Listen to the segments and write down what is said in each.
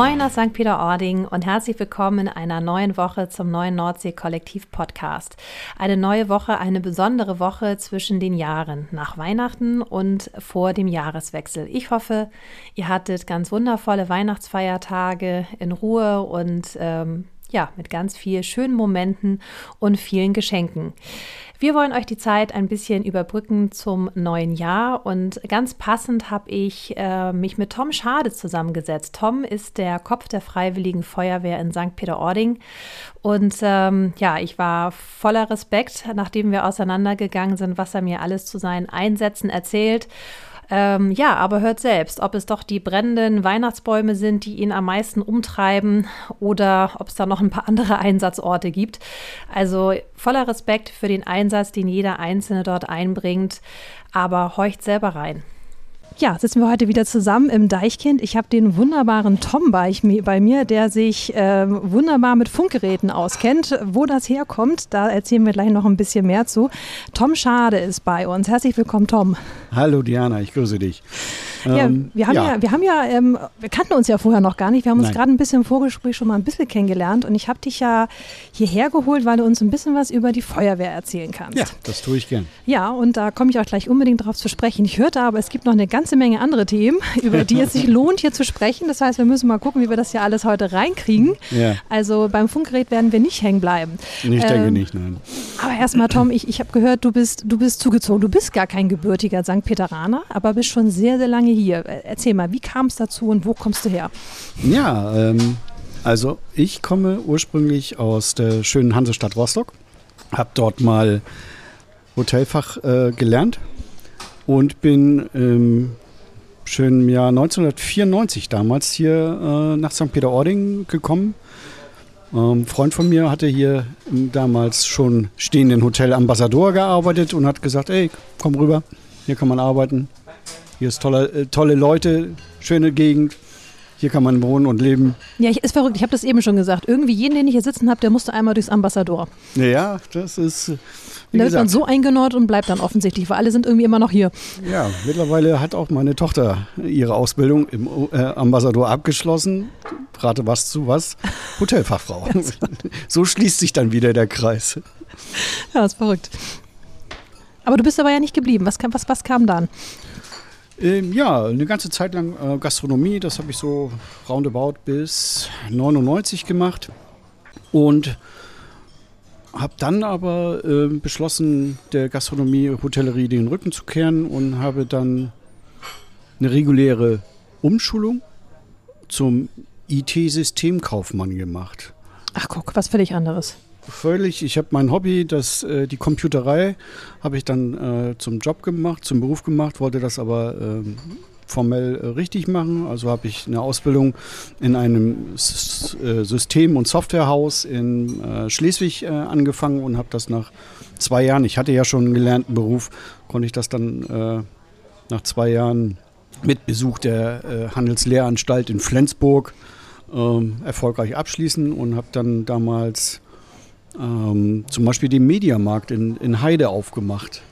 Moin aus St. Peter-Ording und herzlich willkommen in einer neuen Woche zum neuen Nordsee-Kollektiv-Podcast. Eine neue Woche, eine besondere Woche zwischen den Jahren, nach Weihnachten und vor dem Jahreswechsel. Ich hoffe, ihr hattet ganz wundervolle Weihnachtsfeiertage in Ruhe und ähm, ja, mit ganz vielen schönen Momenten und vielen Geschenken. Wir wollen euch die Zeit ein bisschen überbrücken zum neuen Jahr und ganz passend habe ich äh, mich mit Tom Schade zusammengesetzt. Tom ist der Kopf der Freiwilligen Feuerwehr in St. Peter-Ording und ähm, ja, ich war voller Respekt, nachdem wir auseinandergegangen sind, was er mir alles zu seinen Einsätzen erzählt ähm, ja, aber hört selbst, ob es doch die brennenden Weihnachtsbäume sind, die ihn am meisten umtreiben oder ob es da noch ein paar andere Einsatzorte gibt. Also voller Respekt für den Einsatz, den jeder Einzelne dort einbringt, aber horcht selber rein. Ja, sitzen wir heute wieder zusammen im Deichkind. Ich habe den wunderbaren Tom bei, bei mir, der sich äh, wunderbar mit Funkgeräten auskennt. Wo das herkommt, da erzählen wir gleich noch ein bisschen mehr zu. Tom Schade ist bei uns. Herzlich willkommen, Tom. Hallo Diana, ich grüße dich. Ja, ähm, wir haben ja, ja wir haben ja, ähm, wir kannten uns ja vorher noch gar nicht. Wir haben uns gerade ein bisschen im Vorgespräch schon mal ein bisschen kennengelernt und ich habe dich ja hierher geholt, weil du uns ein bisschen was über die Feuerwehr erzählen kannst. Ja, das tue ich gern. Ja, und da komme ich auch gleich unbedingt darauf zu sprechen. Ich hörte aber, es gibt noch eine ganze Menge andere Themen, über die es sich lohnt, hier zu sprechen. Das heißt, wir müssen mal gucken, wie wir das ja alles heute reinkriegen. Ja. Also beim Funkgerät werden wir nicht hängen bleiben. Ich ähm, denke nicht, nein. Aber erstmal, Tom, ich, ich habe gehört, du bist, du bist zugezogen. Du bist gar kein gebürtiger St. Peteraner, aber bist schon sehr, sehr lange hier. Erzähl mal, wie kam es dazu und wo kommst du her? Ja, ähm, also ich komme ursprünglich aus der schönen Hansestadt Rostock, habe dort mal Hotelfach äh, gelernt und bin im schönen Jahr 1994 damals hier äh, nach St. Peter-Ording gekommen. Ähm, ein Freund von mir hatte hier im damals schon stehenden Hotel Ambassador gearbeitet und hat gesagt, ey, komm rüber, hier kann man arbeiten. Hier ist tolle, äh, tolle Leute, schöne Gegend. Hier kann man wohnen und leben. Ja, ich, ist verrückt. Ich habe das eben schon gesagt. Irgendwie jeden, den ich hier sitzen habe, der musste einmal durchs Ambassador. Ja, das ist. Wie da wird man so eingenord und bleibt dann offensichtlich, weil alle sind irgendwie immer noch hier. Ja, mittlerweile hat auch meine Tochter ihre Ausbildung im äh, Ambassador abgeschlossen. Rate was zu was? Hotelfachfrau. so schließt sich dann wieder der Kreis. Ja, ist verrückt. Aber du bist aber ja nicht geblieben. Was, was, was kam dann? Ähm, ja, eine ganze Zeit lang äh, Gastronomie, das habe ich so roundabout bis 99 gemacht und habe dann aber äh, beschlossen, der Gastronomie, Hotellerie den Rücken zu kehren und habe dann eine reguläre Umschulung zum IT-Systemkaufmann gemacht. Ach guck, was völlig anderes völlig, ich habe mein Hobby, das, äh, die Computerei, habe ich dann äh, zum Job gemacht, zum Beruf gemacht, wollte das aber ähm, formell äh, richtig machen. Also habe ich eine Ausbildung in einem äh, System- und Softwarehaus in äh, Schleswig angefangen und habe das nach zwei Jahren, ich hatte ja schon einen gelernten Beruf, konnte ich das dann nach zwei Jahren mit Besuch der Handelslehranstalt in Flensburg ähm, erfolgreich abschließen und habe dann damals ähm, zum Beispiel den Mediamarkt in Heide aufgemacht.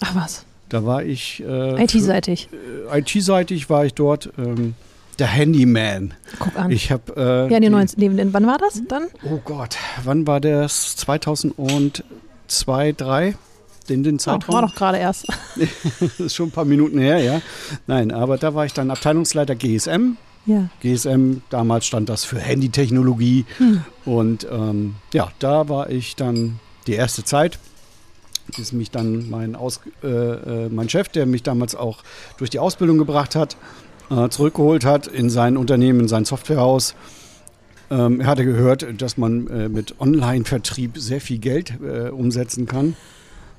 Ach was. Da war ich. Äh, IT-seitig. Äh, IT-seitig war ich dort. Ähm, der Handyman. Guck an. Ich habe. Äh, ja, in den 90, wann war das dann? Oh Gott, wann war das? 2002, 2003? Den, den Zeitraum. Oh, war doch gerade erst. das ist schon ein paar Minuten her, ja. Nein, aber da war ich dann Abteilungsleiter GSM ja. GSM, damals stand das für Handytechnologie. Hm. Und ähm, ja, da war ich dann die erste Zeit, bis mich dann mein, Aus, äh, äh, mein Chef, der mich damals auch durch die Ausbildung gebracht hat, äh, zurückgeholt hat in sein Unternehmen, in sein Softwarehaus. Ähm, er hatte gehört, dass man äh, mit Online-Vertrieb sehr viel Geld äh, umsetzen kann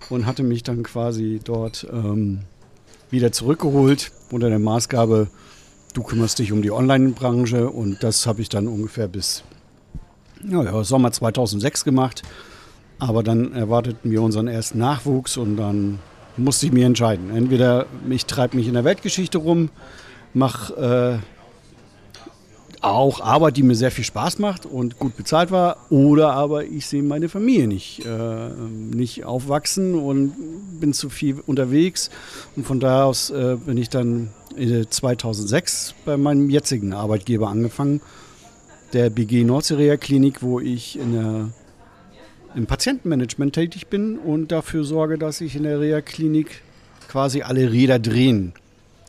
und hatte mich dann quasi dort ähm, wieder zurückgeholt unter der Maßgabe, du kümmerst dich um die Online-Branche und das habe ich dann ungefähr bis ja, Sommer 2006 gemacht. Aber dann erwarteten wir unseren ersten Nachwuchs und dann musste ich mir entscheiden. Entweder ich treibe mich in der Weltgeschichte rum, mache äh, auch Arbeit, die mir sehr viel Spaß macht und gut bezahlt war, oder aber ich sehe meine Familie nicht, äh, nicht aufwachsen und bin zu viel unterwegs. Und von da aus äh, bin ich dann 2006 bei meinem jetzigen Arbeitgeber angefangen, der BG Nordseerea Klinik, wo ich in der, im Patientenmanagement tätig bin und dafür sorge, dass ich in der Reha-Klinik quasi alle Räder drehen.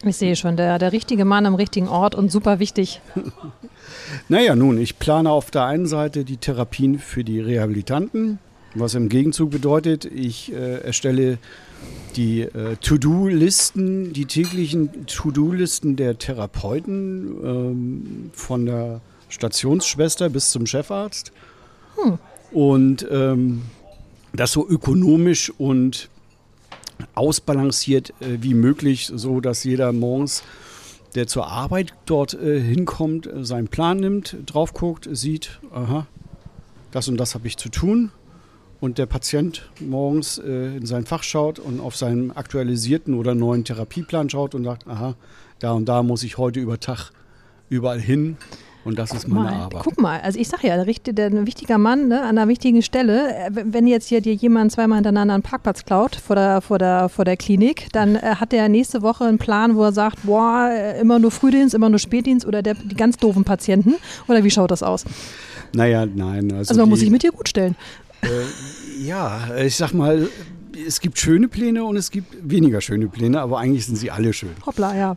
Ich sehe schon, der, der richtige Mann am richtigen Ort und super wichtig. naja, nun, ich plane auf der einen Seite die Therapien für die Rehabilitanten, was im Gegenzug bedeutet, ich äh, erstelle die äh, To-Do-Listen, die täglichen To-Do-Listen der Therapeuten ähm, von der Stationsschwester bis zum Chefarzt. Hm. Und ähm, das so ökonomisch und ausbalanciert äh, wie möglich, so dass jeder morgens, der zur Arbeit dort äh, hinkommt, äh, seinen Plan nimmt, drauf guckt, sieht, aha, das und das habe ich zu tun und der Patient morgens äh, in sein Fach schaut und auf seinen aktualisierten oder neuen Therapieplan schaut und sagt, aha, da und da muss ich heute über Tag überall hin. Und das ist meine mal, Arbeit. Guck mal, also ich sage ja, der, der, ein wichtiger Mann ne, an einer wichtigen Stelle, äh, wenn jetzt hier dir jemand zweimal hintereinander einen Parkplatz klaut vor der, vor der, vor der Klinik, dann äh, hat der nächste Woche einen Plan, wo er sagt, boah, äh, immer nur Frühdienst, immer nur Spätdienst oder der, die ganz doofen Patienten. Oder wie schaut das aus? Naja, nein. Also, also man muss sich mit dir gut stellen. Äh, ja, ich sag mal, es gibt schöne Pläne und es gibt weniger schöne Pläne, aber eigentlich sind sie alle schön. Hoppla, ja.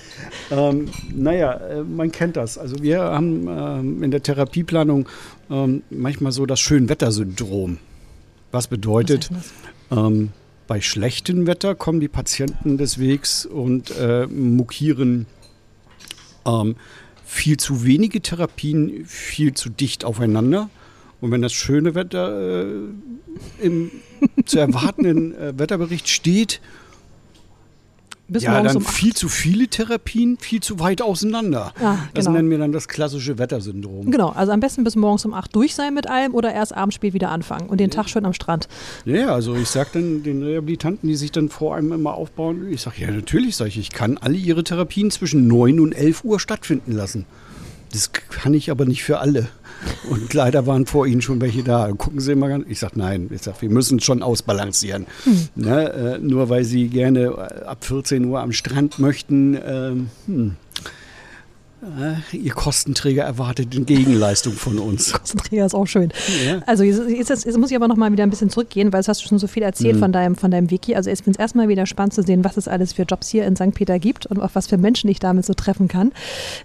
ähm, naja, äh, man kennt das. Also wir haben ähm, in der Therapieplanung ähm, manchmal so das Schönwettersyndrom. Was bedeutet, Was ähm, bei schlechtem Wetter kommen die Patienten des Wegs und äh, mokieren ähm, viel zu wenige Therapien, viel zu dicht aufeinander. Und wenn das schöne Wetter äh, im zu erwartenden äh, Wetterbericht steht, bis ja, dann um viel zu viele Therapien, viel zu weit auseinander. Das genau. nennen wir dann das klassische Wettersyndrom. Genau, also am besten bis morgens um 8 durch sein mit allem oder erst abends spät wieder anfangen und den ja. Tag schön am Strand. Ja, also ich sage dann den Rehabilitanten, die sich dann vor einem immer aufbauen, ich sage, ja natürlich, sage ich, ich kann alle ihre Therapien zwischen 9 und 11 Uhr stattfinden lassen. Das kann ich aber nicht für alle. Und leider waren vor Ihnen schon welche da. Gucken Sie mal ganz. Ich sage, nein, ich sag, wir müssen schon ausbalancieren. Hm. Ne, äh, nur weil Sie gerne ab 14 Uhr am Strand möchten. Ähm, hm. Äh, Ihr Kostenträger erwartet eine Gegenleistung von uns. Kostenträger ist auch schön. Ja. Also jetzt, jetzt, jetzt, muss ich aber noch mal wieder ein bisschen zurückgehen, weil es hast du schon so viel erzählt mhm. von, deinem, von deinem Wiki. Also ich finde es erstmal wieder spannend zu sehen, was es alles für Jobs hier in St. Peter gibt und auch was für Menschen ich damit so treffen kann.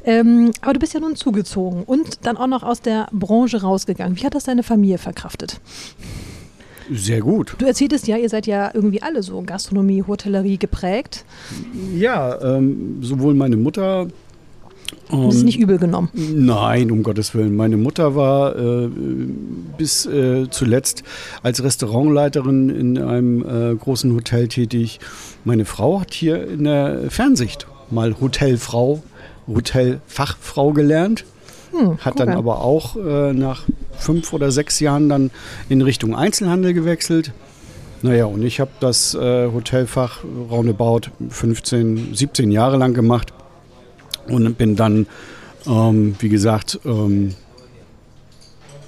Ähm, aber du bist ja nun zugezogen und dann auch noch aus der Branche rausgegangen. Wie hat das deine Familie verkraftet? Sehr gut. Du erzähltest ja, ihr seid ja irgendwie alle so Gastronomie, Hotellerie geprägt. Ja, ähm, sowohl meine Mutter um, das ist nicht übel genommen. Nein, um Gottes Willen. Meine Mutter war äh, bis äh, zuletzt als Restaurantleiterin in einem äh, großen Hotel tätig. Meine Frau hat hier in der Fernsicht mal Hotelfrau, Hotelfachfrau gelernt. Hm, hat dann aber auch äh, nach fünf oder sechs Jahren dann in Richtung Einzelhandel gewechselt. Naja, und ich habe das äh, Hotelfach roundabout 15, 17 Jahre lang gemacht und bin dann, ähm, wie gesagt, ähm,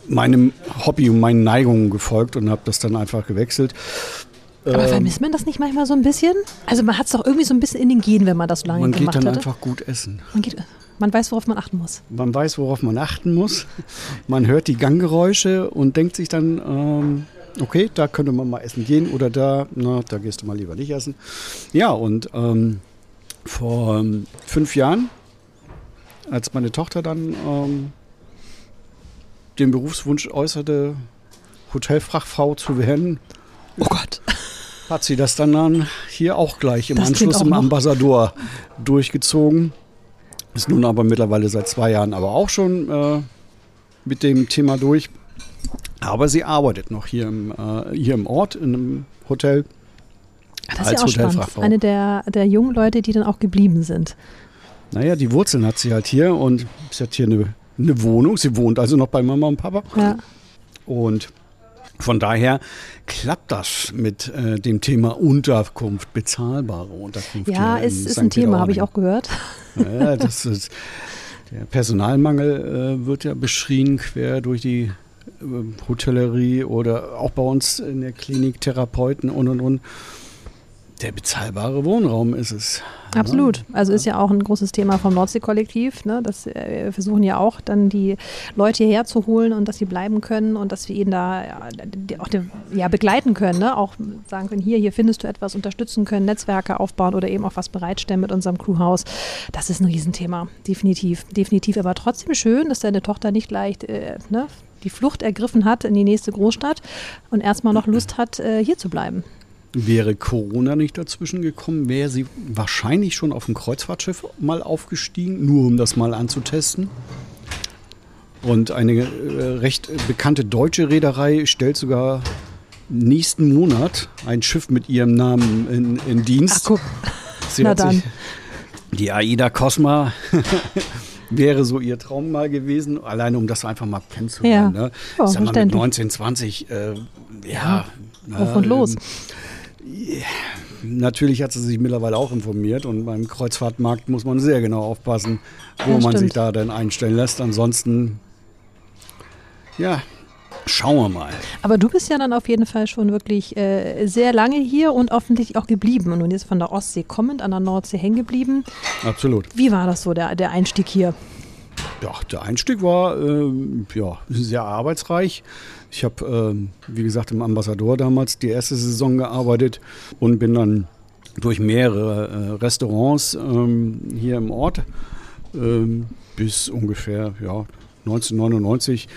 meinem Hobby und meinen Neigungen gefolgt und habe das dann einfach gewechselt. Aber ähm, vermisst man das nicht manchmal so ein bisschen? Also man hat es doch irgendwie so ein bisschen in den Genen, wenn man das lange man gemacht Man geht dann hatte. einfach gut essen. Man, geht, man weiß, worauf man achten muss. Man weiß, worauf man achten muss. Man hört die Ganggeräusche und denkt sich dann, ähm, okay, da könnte man mal essen gehen oder da, na, da gehst du mal lieber nicht essen. Ja, und ähm, vor ähm, fünf Jahren als meine Tochter dann ähm, den Berufswunsch äußerte, Hotelfachfrau zu werden, oh Gott. hat sie das dann, dann hier auch gleich im das Anschluss im Ambassador durchgezogen. Ist nun aber mittlerweile seit zwei Jahren aber auch schon äh, mit dem Thema durch. Aber sie arbeitet noch hier im, äh, hier im Ort, in einem Hotel. Das ist ja auch spannend. Eine der, der jungen Leute, die dann auch geblieben sind. Naja, die Wurzeln hat sie halt hier und sie hat hier eine, eine Wohnung. Sie wohnt also noch bei Mama und Papa. Ja. Und von daher klappt das mit äh, dem Thema Unterkunft, bezahlbare Unterkunft. Ja, ist, ist ein Thema, habe ich auch gehört. Ja, das ist, der Personalmangel äh, wird ja beschrien quer durch die äh, Hotellerie oder auch bei uns in der Klinik Therapeuten und und und der bezahlbare Wohnraum ist es. Absolut. Also ist ja auch ein großes Thema vom Nordsee-Kollektiv. Ne? Das, äh, wir versuchen ja auch dann die Leute hierher zu holen und dass sie bleiben können und dass wir ihnen da ja, auch die, ja, begleiten können. Ne? Auch sagen können, hier, hier findest du etwas, unterstützen können, Netzwerke aufbauen oder eben auch was bereitstellen mit unserem Crewhaus. Das ist ein Riesenthema. Definitiv. Definitiv. Aber trotzdem schön, dass deine Tochter nicht leicht äh, ne, die Flucht ergriffen hat in die nächste Großstadt und erstmal noch Lust hat, äh, hier zu bleiben. Wäre Corona nicht dazwischen gekommen, wäre sie wahrscheinlich schon auf ein Kreuzfahrtschiff mal aufgestiegen, nur um das mal anzutesten. Und eine äh, recht bekannte deutsche Reederei stellt sogar nächsten Monat ein Schiff mit ihrem Namen in, in Dienst. Ach, guck. Sie Na dann. die AIDA Cosma wäre so ihr Traum mal gewesen, alleine um das einfach mal kennenzulernen. Ja. Ne? Oh, Sag mal, mit 19, 20, äh, ja. ja. Auf und los. Natürlich hat sie sich mittlerweile auch informiert und beim Kreuzfahrtmarkt muss man sehr genau aufpassen, wo ja, man sich da denn einstellen lässt. Ansonsten, ja, schauen wir mal. Aber du bist ja dann auf jeden Fall schon wirklich äh, sehr lange hier und offensichtlich auch geblieben und jetzt von der Ostsee kommend an der Nordsee hängen geblieben. Absolut. Wie war das so, der, der Einstieg hier? Ja, der Einstieg war äh, ja, sehr arbeitsreich. Ich habe, ähm, wie gesagt, im Ambassador damals die erste Saison gearbeitet und bin dann durch mehrere äh, Restaurants ähm, hier im Ort ähm, bis ungefähr ja, 1999.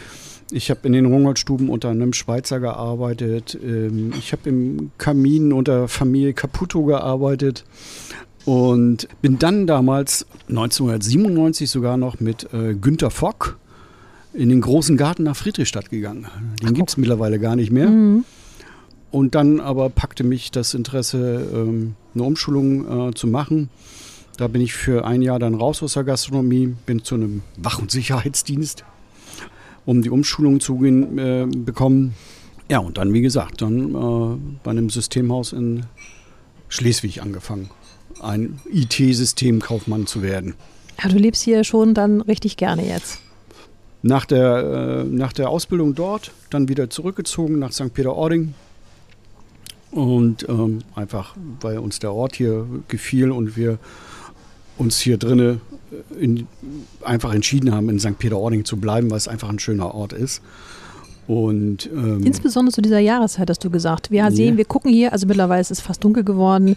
Ich habe in den Rungertstuben unter einem Schweizer gearbeitet. Ähm, ich habe im Kamin unter Familie Caputo gearbeitet und bin dann damals 1997 sogar noch mit äh, Günter Fock in den großen Garten nach Friedrichstadt gegangen. Den gibt es mittlerweile gar nicht mehr. Mhm. Und dann aber packte mich das Interesse, ähm, eine Umschulung äh, zu machen. Da bin ich für ein Jahr dann raus aus der Gastronomie, bin zu einem Wach- und Sicherheitsdienst, um die Umschulung zu äh, bekommen. Ja, und dann, wie gesagt, dann äh, bei einem Systemhaus in Schleswig angefangen, ein IT-Systemkaufmann zu werden. Ja, du lebst hier schon dann richtig gerne jetzt. Nach der, äh, nach der Ausbildung dort dann wieder zurückgezogen nach St. Peter-Ording. Und ähm, einfach, weil uns der Ort hier gefiel und wir uns hier drinnen äh, einfach entschieden haben, in St. Peter-Ording zu bleiben, weil es einfach ein schöner Ort ist. Und, ähm, Insbesondere zu dieser Jahreszeit hast du gesagt. Wir sehen, yeah. wir gucken hier, also mittlerweile ist es fast dunkel geworden,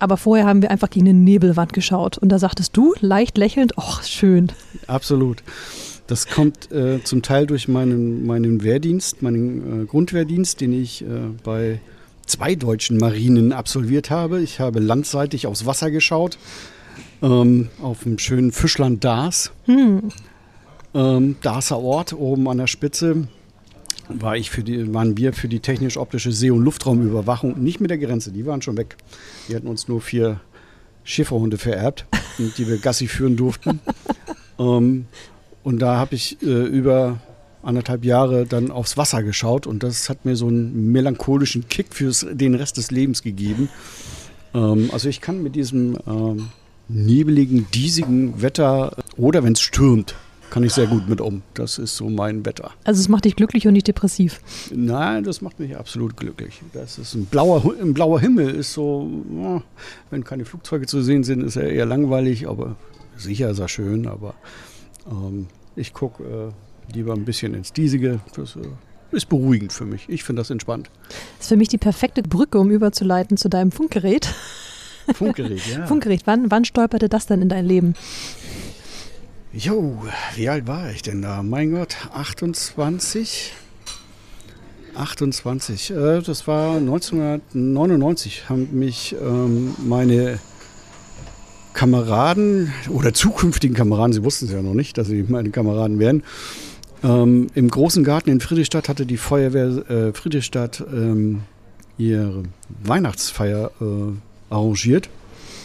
aber vorher haben wir einfach gegen eine Nebelwand geschaut. Und da sagtest du, leicht lächelnd, ach, schön. Absolut. Das kommt äh, zum Teil durch meinen, meinen Wehrdienst, meinen äh, Grundwehrdienst, den ich äh, bei zwei deutschen Marinen absolviert habe. Ich habe landseitig aufs Wasser geschaut, ähm, auf dem schönen Fischland Dars. Hm. Ähm, Darser Ort, oben an der Spitze, war ich für die, waren wir für die technisch-optische See- und Luftraumüberwachung nicht mit der Grenze, die waren schon weg. Die hatten uns nur vier Schäferhunde vererbt, die wir Gassi führen durften. ähm, und da habe ich äh, über anderthalb Jahre dann aufs Wasser geschaut und das hat mir so einen melancholischen Kick für den Rest des Lebens gegeben. Ähm, also ich kann mit diesem ähm, nebeligen, diesigen Wetter oder wenn es stürmt, kann ich sehr gut mit um. Das ist so mein Wetter. Also es macht dich glücklich und nicht depressiv? Nein, das macht mich absolut glücklich. Das ist ein blauer, ein blauer Himmel ist so, wenn keine Flugzeuge zu sehen sind, ist er eher langweilig, aber sicher ist er schön, aber ähm, ich gucke äh, lieber ein bisschen ins Diesige. Das äh, ist beruhigend für mich. Ich finde das entspannt. Das ist für mich die perfekte Brücke, um überzuleiten zu deinem Funkgerät. Funkgerät, ja. Funkgerät. Wann, wann stolperte das denn in dein Leben? Jo, wie alt war ich denn da? Mein Gott, 28. 28. Äh, das war 1999, haben mich ähm, meine Kameraden oder zukünftigen Kameraden, sie wussten es ja noch nicht, dass sie meine Kameraden wären, ähm, im großen Garten in Friedrichstadt hatte die Feuerwehr äh, Friedrichstadt ähm, ihre Weihnachtsfeier äh, arrangiert.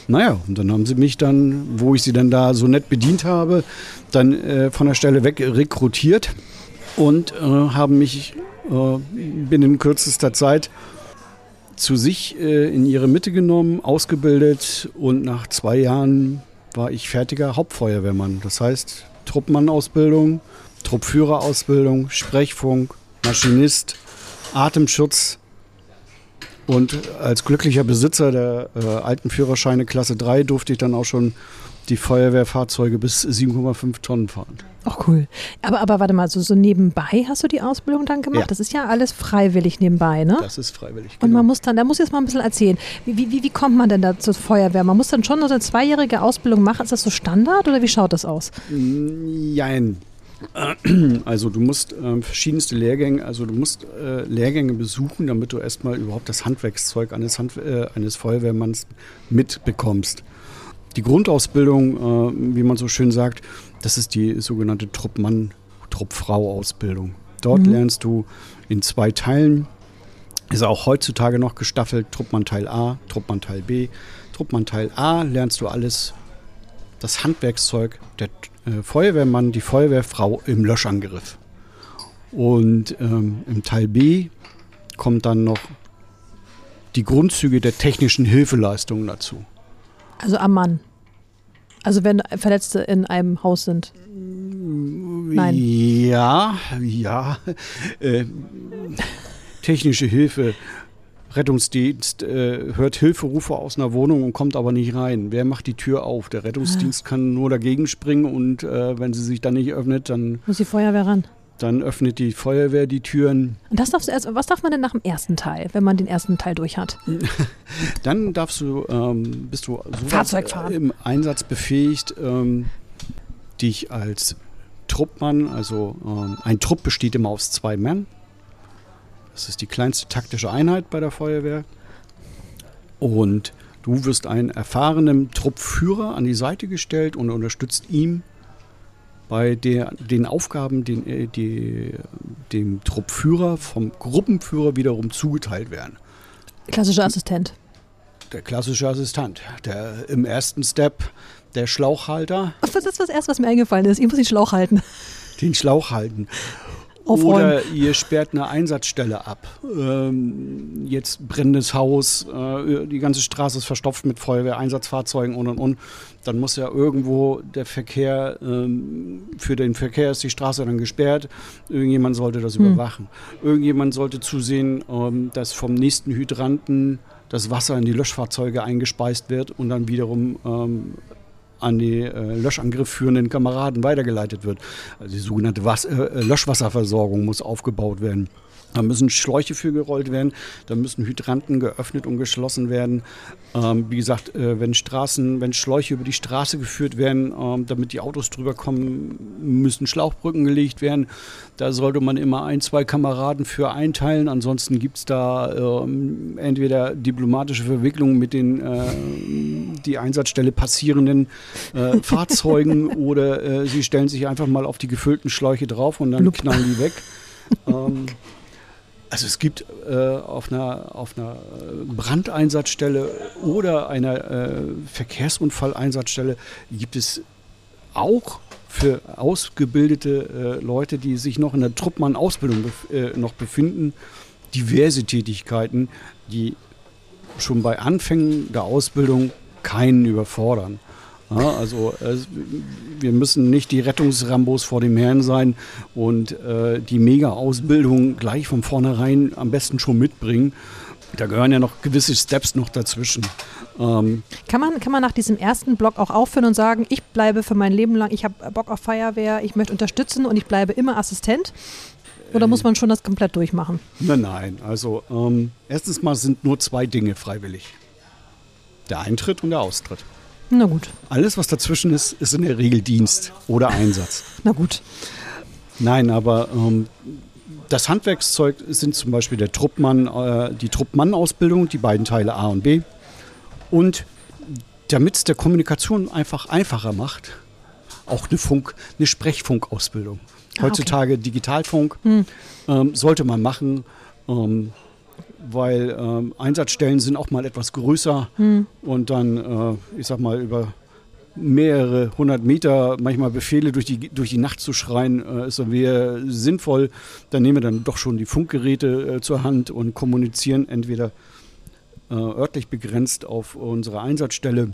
Naja, und dann haben sie mich dann, wo ich sie dann da so nett bedient habe, dann äh, von der Stelle weg rekrutiert und äh, haben mich äh, binnen kürzester Zeit zu sich äh, in ihre Mitte genommen, ausgebildet und nach zwei Jahren war ich fertiger Hauptfeuerwehrmann. Das heißt Truppmannausbildung, Truppführerausbildung, Sprechfunk, Maschinist, Atemschutz. Und als glücklicher Besitzer der äh, alten Führerscheine Klasse 3 durfte ich dann auch schon die Feuerwehrfahrzeuge bis 7,5 Tonnen fahren. Ach cool. Aber, aber warte mal, so, so nebenbei hast du die Ausbildung dann gemacht? Ja. Das ist ja alles freiwillig nebenbei, ne? Das ist freiwillig. Und genau. man muss dann, da muss ich jetzt mal ein bisschen erzählen. Wie, wie, wie kommt man denn da zur Feuerwehr? Man muss dann schon so eine zweijährige Ausbildung machen. Ist das so Standard oder wie schaut das aus? Jein. Also du musst äh, verschiedenste Lehrgänge, also du musst äh, Lehrgänge besuchen, damit du erstmal überhaupt das Handwerkszeug eines, Hand, äh, eines Feuerwehrmanns mitbekommst. Die Grundausbildung, äh, wie man so schön sagt, das ist die sogenannte Truppmann, Truppfrau-Ausbildung. Dort Mhm. lernst du in zwei Teilen, ist auch heutzutage noch gestaffelt, Truppmann Teil A, Truppmann Teil B. Truppmann Teil A lernst du alles, das Handwerkszeug, der äh, Feuerwehrmann, die Feuerwehrfrau im Löschangriff. Und ähm, im Teil B kommt dann noch die Grundzüge der technischen Hilfeleistungen dazu. Also am Mann. Also wenn Verletzte in einem Haus sind. Nein. Ja, ja. Äh, technische Hilfe. Rettungsdienst äh, hört Hilferufe aus einer Wohnung und kommt aber nicht rein. Wer macht die Tür auf? Der Rettungsdienst kann nur dagegen springen und äh, wenn sie sich dann nicht öffnet, dann, Muss die Feuerwehr ran. dann öffnet die Feuerwehr die Türen. Und das darfst du erst, was darf man denn nach dem ersten Teil, wenn man den ersten Teil durch hat? Dann darfst du, ähm, bist du so Fahrzeug fahren. im Einsatz befähigt, ähm, dich als Truppmann, also ähm, ein Trupp besteht immer aus zwei Männern. Das ist die kleinste taktische Einheit bei der Feuerwehr. Und du wirst einen erfahrenen Truppführer an die Seite gestellt und unterstützt ihm bei der, den Aufgaben, den, die dem Truppführer vom Gruppenführer wiederum zugeteilt werden Klassischer Assistent. der klassische Assistent, der im ersten Step der Schlauchhalter, Das ist das Erste, was mir eingefallen ist. Ich muss den Schlauch halten. den Schlauch halten. Aufräumen. Oder ihr sperrt eine Einsatzstelle ab. Ähm, jetzt brennendes Haus, äh, die ganze Straße ist verstopft mit Feuerwehreinsatzfahrzeugen und und und. Dann muss ja irgendwo der Verkehr, ähm, für den Verkehr ist die Straße dann gesperrt. Irgendjemand sollte das Hm. überwachen. Irgendjemand sollte zusehen, ähm, dass vom nächsten Hydranten das Wasser in die Löschfahrzeuge eingespeist wird und dann wiederum ähm, an die äh, Löschangriff führenden Kameraden weitergeleitet wird. Also die sogenannte Was äh, Löschwasserversorgung muss aufgebaut werden. Da müssen Schläuche für gerollt werden, da müssen Hydranten geöffnet und geschlossen werden. Ähm, wie gesagt, äh, wenn Straßen, wenn Schläuche über die Straße geführt werden, ähm, damit die Autos drüber kommen, müssen Schlauchbrücken gelegt werden. Da sollte man immer ein, zwei Kameraden für einteilen. Ansonsten gibt es da ähm, entweder diplomatische Verwicklungen mit den äh, die Einsatzstelle passierenden äh, Fahrzeugen oder äh, sie stellen sich einfach mal auf die gefüllten Schläuche drauf und dann Blub. knallen die weg. also es gibt äh, auf einer, auf einer äh, Brandeinsatzstelle oder einer äh, Verkehrsunfalleinsatzstelle gibt es auch für ausgebildete äh, Leute, die sich noch in der Truppmann-Ausbildung bef äh, noch befinden, diverse Tätigkeiten, die schon bei Anfängen der Ausbildung keinen überfordern. Ja, also es, wir müssen nicht die Rettungsrambos vor dem Herrn sein und äh, die Mega-Ausbildung gleich von vornherein am besten schon mitbringen. Da gehören ja noch gewisse Steps noch dazwischen. Ähm, Kann man, kann man nach diesem ersten Block auch aufhören und sagen, ich bleibe für mein Leben lang, ich habe Bock auf Feuerwehr, ich möchte unterstützen und ich bleibe immer Assistent? Oder muss man schon das komplett durchmachen? Nein, nein. Also ähm, erstens mal sind nur zwei Dinge freiwillig. Der Eintritt und der Austritt. Na gut, Alles, was dazwischen ist, ist in der Regel Dienst oder Einsatz. na gut. Nein, aber ähm, das Handwerkszeug sind zum Beispiel der Truppmann, äh, die Truppmann-Ausbildung, die beiden Teile A und B. Und damit es der Kommunikation einfach einfacher macht, auch eine Funk, eine Sprechfunkausbildung. Ah, okay. Heutzutage Digitalfunk Hm. ähm, sollte man machen, ähm, weil ähm, Einsatzstellen sind auch mal etwas größer Hm. und dann, äh, ich sag mal, über mehrere hundert Meter manchmal Befehle durch die, durch die Nacht zu schreien, äh, ist dann wäre sinnvoll. Dann nehmen wir dann doch schon die Funkgeräte äh, zur Hand und kommunizieren entweder äh, örtlich begrenzt auf unsere Einsatzstelle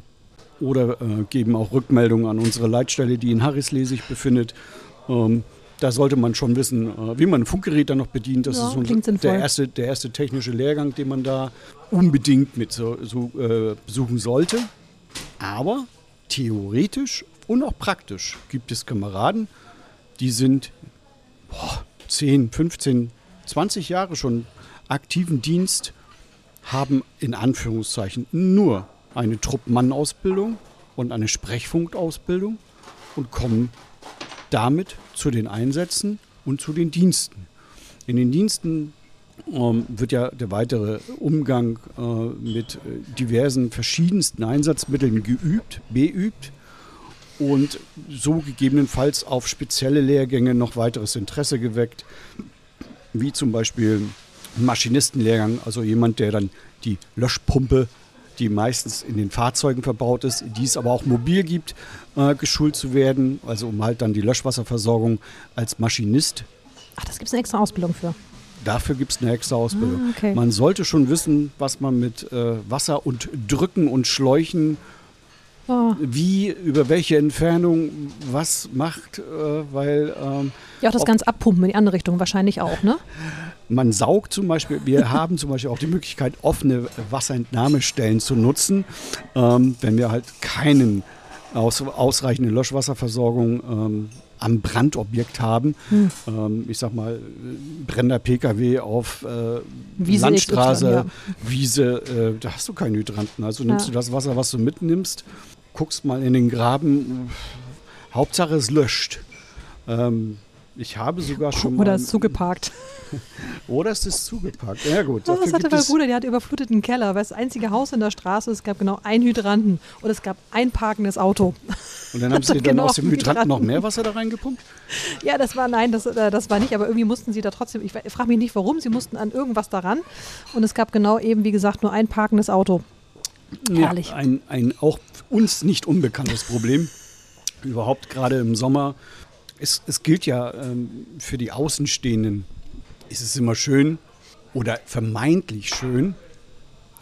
oder äh, geben auch Rückmeldungen an unsere Leitstelle, die in Harrisley sich befindet. Ähm, da sollte man schon wissen, äh, wie man ein Funkgerät dann noch bedient. Das Ja, ist so sinnvoll. der erste, der erste technische Lehrgang, den man da unbedingt mit so, so äh, besuchen sollte. Aber theoretisch und auch praktisch gibt es Kameraden, die sind boah, 10, 15, 20 Jahre schon aktiven Dienst, haben in Anführungszeichen nur eine Truppmann-Ausbildung und eine Sprechfunkausbildung und kommen damit zu den Einsätzen und zu den Diensten. In den Diensten ähm, wird ja der weitere Umgang äh, mit äh, diversen verschiedensten Einsatzmitteln geübt, beübt und so gegebenenfalls auf spezielle Lehrgänge noch weiteres Interesse geweckt, wie zum Beispiel Maschinistenlehrgang, also jemand, der dann die Löschpumpe, die meistens in den Fahrzeugen verbaut ist, die es aber auch mobil gibt, äh, geschult zu werden, also um halt dann die Löschwasserversorgung als Maschinist Ach, das gibt es eine extra Ausbildung für. Dafür gibt es eine extra Ausbildung. Ah, okay. Man sollte schon wissen, was man mit äh, Wasser und Drücken und Schläuchen, Oh. wie, über welche Entfernung was macht, äh, weil ähm, Ja, auch das ganze Abpumpen in die andere Richtung wahrscheinlich auch, ne? man saugt zum Beispiel, wir haben zum Beispiel auch die Möglichkeit, offene Wasserentnahmestellen zu nutzen, ähm, wenn wir halt keinen aus, ausreichende Löschwasserversorgung ähm, am Brandobjekt haben. Hm. Ähm, ich sag mal, brennender Pkw auf äh, Wiese Landstraße, XY, ja. Wiese, äh, da hast du keinen Hydranten. Also nimmst Ja. du das Wasser, was du mitnimmst, guckst mal in den Graben. Hauptsache es löscht. Ähm, ich habe sogar schon Oder mal, ist zugeparkt. oder es ist zugepackt. Ja gut, Oh, das hatte mein es, Bruder, der hat überfluteten Keller, weil es das einzige Haus in der Straße, es gab genau einen Hydranten und es gab ein parkendes Auto. und dann haben sie dann genau, aus dem Hydranten noch Hydranten. mehr Wasser da reingepumpt. Ja, das war, nein, das, äh, das war nicht, aber irgendwie mussten sie da trotzdem, ich frage mich nicht warum, sie mussten an irgendwas daran und es gab genau eben, wie gesagt, nur ein parkendes Auto. Herrlich. Ja, ein, ein auch uns nicht unbekanntes Problem. Überhaupt gerade im Sommer. Es, es gilt ja ähm, für die Außenstehenden, ist es immer schön oder vermeintlich schön,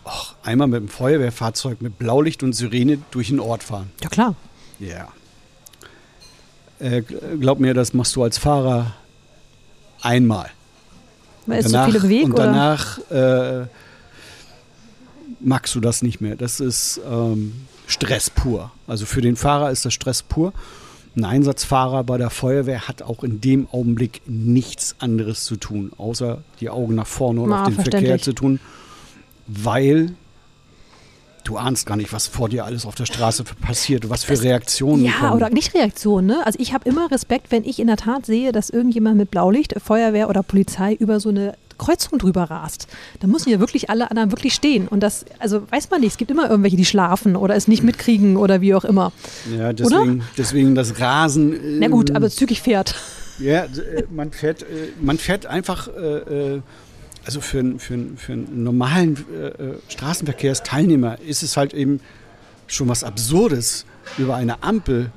och, einmal mit dem Feuerwehrfahrzeug mit Blaulicht und Sirene durch den Ort fahren. Ja klar. Ja. Äh, gl- glaub mir, das machst du als Fahrer einmal. Weil es danach, so viele bewegt und danach äh, magst du das nicht mehr. Das ist ähm, Stress pur. Also für den Fahrer ist das Stress pur. Ein Einsatzfahrer bei der Feuerwehr hat auch in dem Augenblick nichts anderes zu tun, außer die Augen nach vorne und Na, auf den Verkehr zu tun, weil du ahnst gar nicht, was vor dir alles auf der Straße passiert, was für Reaktionen Ja, kommen. oder nicht Reaktion, ne? Also ich habe immer Respekt, wenn ich in der Tat sehe, dass irgendjemand mit Blaulicht, Feuerwehr oder Polizei über so eine Kreuzung drüber rast. Da müssen ja wirklich alle anderen wirklich stehen. Und das, also weiß man nicht, es gibt immer irgendwelche, die schlafen oder es nicht mitkriegen oder wie auch immer. ja, deswegen, deswegen das Rasen. Na gut, ähm, aber zügig fährt. Ja, äh, man fährt, äh, man fährt einfach, äh, äh, also für, einen- für, für einen normalen äh, äh, Straßenverkehrsteilnehmer ist es halt eben schon was Absurdes, über eine Ampel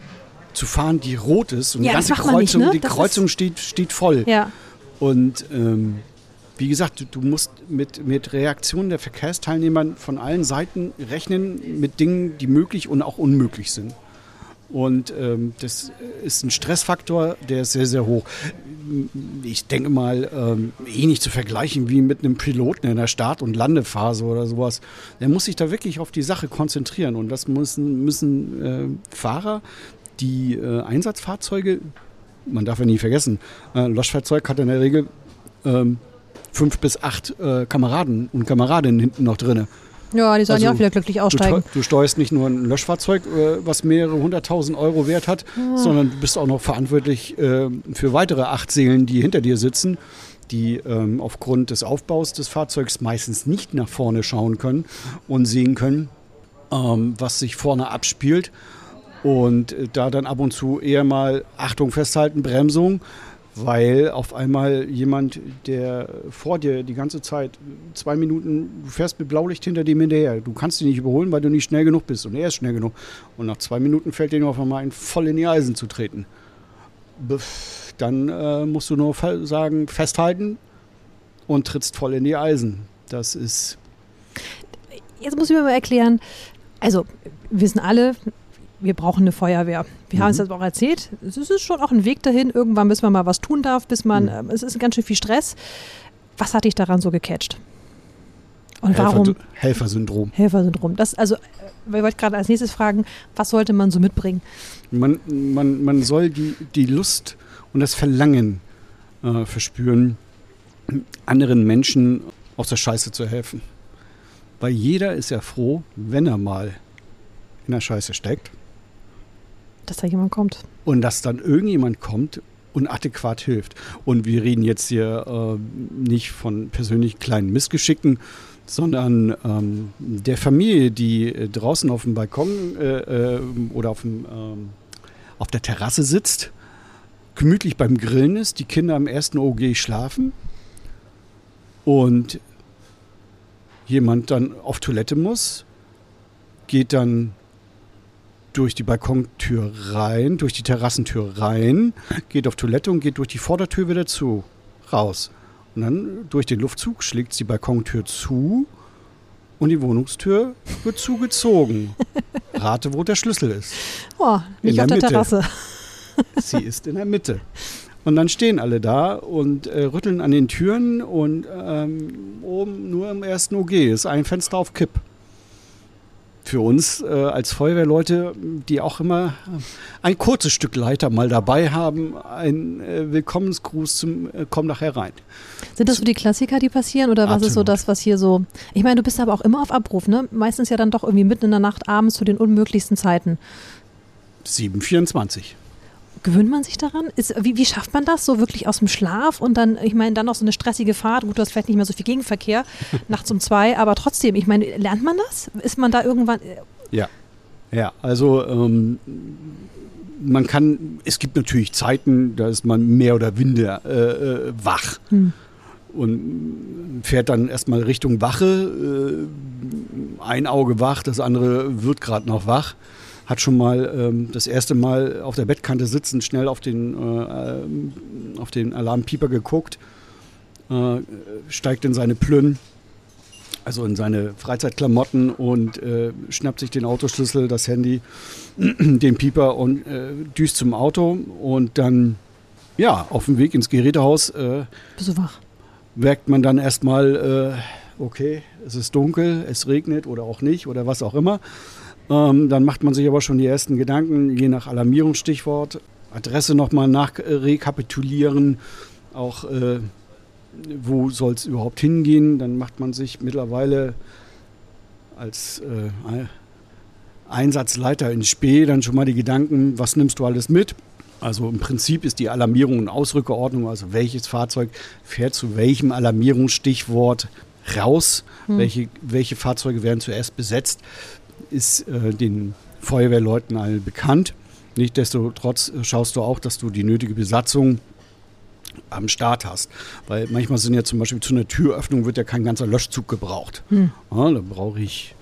zu fahren, die rot ist und Ja, die ganze man nicht, Kreuzung, ne? die Das Kreuzung steht, steht voll. Ja. Und ähm, wie gesagt, du, du musst mit, mit Reaktionen der Verkehrsteilnehmer von allen Seiten rechnen, mit Dingen, die möglich und auch unmöglich sind. Und ähm, das ist ein Stressfaktor, der ist sehr, sehr hoch. Ich denke mal, ähm, eh nicht zu vergleichen wie mit einem Piloten in der Start- und Landephase oder sowas. Der muss sich da wirklich auf die Sache konzentrieren. Und das müssen, müssen äh, Fahrer, die äh, Einsatzfahrzeuge, man darf ja nie vergessen, äh, ein Löschfahrzeug hat in der Regel ähm, fünf bis acht äh, Kameraden und Kameradinnen hinten noch drinne. Ja, die sollen Also, ja auch wieder glücklich Du, aussteigen. teu- du steuerst nicht nur ein Löschfahrzeug, äh, was mehrere hunderttausend Euro wert hat, sondern du bist auch noch verantwortlich äh, für weitere acht Seelen, die hinter dir sitzen, die ähm, aufgrund des Aufbaus des Fahrzeugs meistens nicht nach vorne schauen können und sehen können, ähm, was sich vorne abspielt. Und äh, da dann ab und zu eher mal Achtung festhalten, Bremsung, weil auf einmal jemand, der vor dir die ganze Zeit zwei Minuten, du fährst mit Blaulicht hinter dem hinterher. Du kannst ihn nicht überholen, weil du nicht schnell genug bist und er ist schnell genug. Und nach zwei Minuten fällt dir auf einmal ein, voll in die Eisen zu treten. Dann äh, musst du nur sagen, festhalten und trittst voll in die Eisen. Das ist Jetzt muss ich mir mal erklären, also wissen alle, wir brauchen eine Feuerwehr. Wir mhm. haben es jetzt auch erzählt, es ist schon auch ein Weg dahin. Irgendwann müssen wir mal was tun darf, bis man, mhm. äh, es ist ganz schön viel Stress. Was hat dich daran so gecatcht? Und Helfer, warum? Helfersyndrom. Helfersyndrom. Das, also, ich wollte gerade als nächstes fragen, was sollte man so mitbringen? Man, man, man soll die, die Lust und das Verlangen äh, verspüren, anderen Menschen aus der Scheiße zu helfen. Weil jeder ist ja froh, wenn er mal in der Scheiße steckt. Dass da jemand kommt. Und dass dann irgendjemand kommt und adäquat hilft. Und wir reden jetzt hier äh, nicht von persönlich kleinen Missgeschicken, sondern ähm, der Familie, die äh, draußen auf dem Balkon äh, äh oder auf, dem, ähm, auf der Terrasse sitzt, gemütlich beim Grillen ist, die Kinder am ersten OG schlafen und jemand dann auf Toilette muss, geht dann durch die Balkontür rein, durch die Terrassentür rein, geht auf Toilette und geht durch die Vordertür wieder zu, raus. Und dann durch den Luftzug schlägt die Balkontür zu und die Wohnungstür wird zugezogen. Rate, wo der Schlüssel ist. Oh, nicht in auf der, der Terrasse. Sie ist in der Mitte. Und dann stehen alle da und äh, rütteln an den Türen und ähm, oben nur im ersten OG ist ein Fenster auf Kipp für uns äh, als Feuerwehrleute, die auch immer ein kurzes Stück Leiter mal dabei haben, ein äh, Willkommensgruß zum äh, Komm nachher rein. Sind das so die Klassiker, die passieren oder was Absolut. ist so das, was hier so? Ich meine, du bist aber auch immer auf Abruf, ne? Meistens ja dann doch irgendwie mitten in der Nacht abends zu den unmöglichsten Zeiten. 724 gewöhnt man sich daran? Ist, wie, wie schafft man das so wirklich aus dem Schlaf und dann, ich meine, dann noch so eine stressige Fahrt? Gut, du hast vielleicht nicht mehr so viel Gegenverkehr nachts um zwei, aber trotzdem, ich meine, lernt man das? Ist man da irgendwann. Äh, ja, ja, also ähm, man kann, es gibt natürlich Zeiten, da ist man mehr oder minder äh, äh, wach. Hm. Und fährt dann erstmal Richtung Wache, äh, ein Auge wach, das andere wird gerade noch wach hat schon mal ähm, das erste Mal auf der Bettkante sitzend schnell auf den, äh, auf den Alarmpieper geguckt, äh, steigt in seine Plünn, also in seine Freizeitklamotten und äh, schnappt sich den Autoschlüssel, das Handy, den Pieper und äh, düst zum Auto und dann, ja, auf dem Weg ins Gerätehaus. Äh, Bist du wach? Merkt man dann erstmal, äh, okay, es ist dunkel, es regnet oder auch nicht oder was auch immer. Ähm, dann macht man sich aber schon die ersten Gedanken, je nach Alarmierungsstichwort, Adresse nochmal nachrekapitulieren, auch äh, wo soll es überhaupt hingehen. Dann macht man sich mittlerweile als äh, Einsatzleiter in Spee dann schon mal die Gedanken, was nimmst du alles mit? Also im Prinzip ist die Alarmierung und Ausrückeordnung, also welches Fahrzeug fährt zu welchem Alarmierungsstichwort raus, hm. welche, welche Fahrzeuge werden zuerst besetzt ist äh, den Feuerwehrleuten allen bekannt. Nichtsdestotrotz äh, schaust du auch, dass du die nötige Besatzung am Start hast. Weil manchmal sind ja zum Beispiel zu einer Türöffnung wird ja kein ganzer Löschzug gebraucht. Hm. Ja, da brauche ich,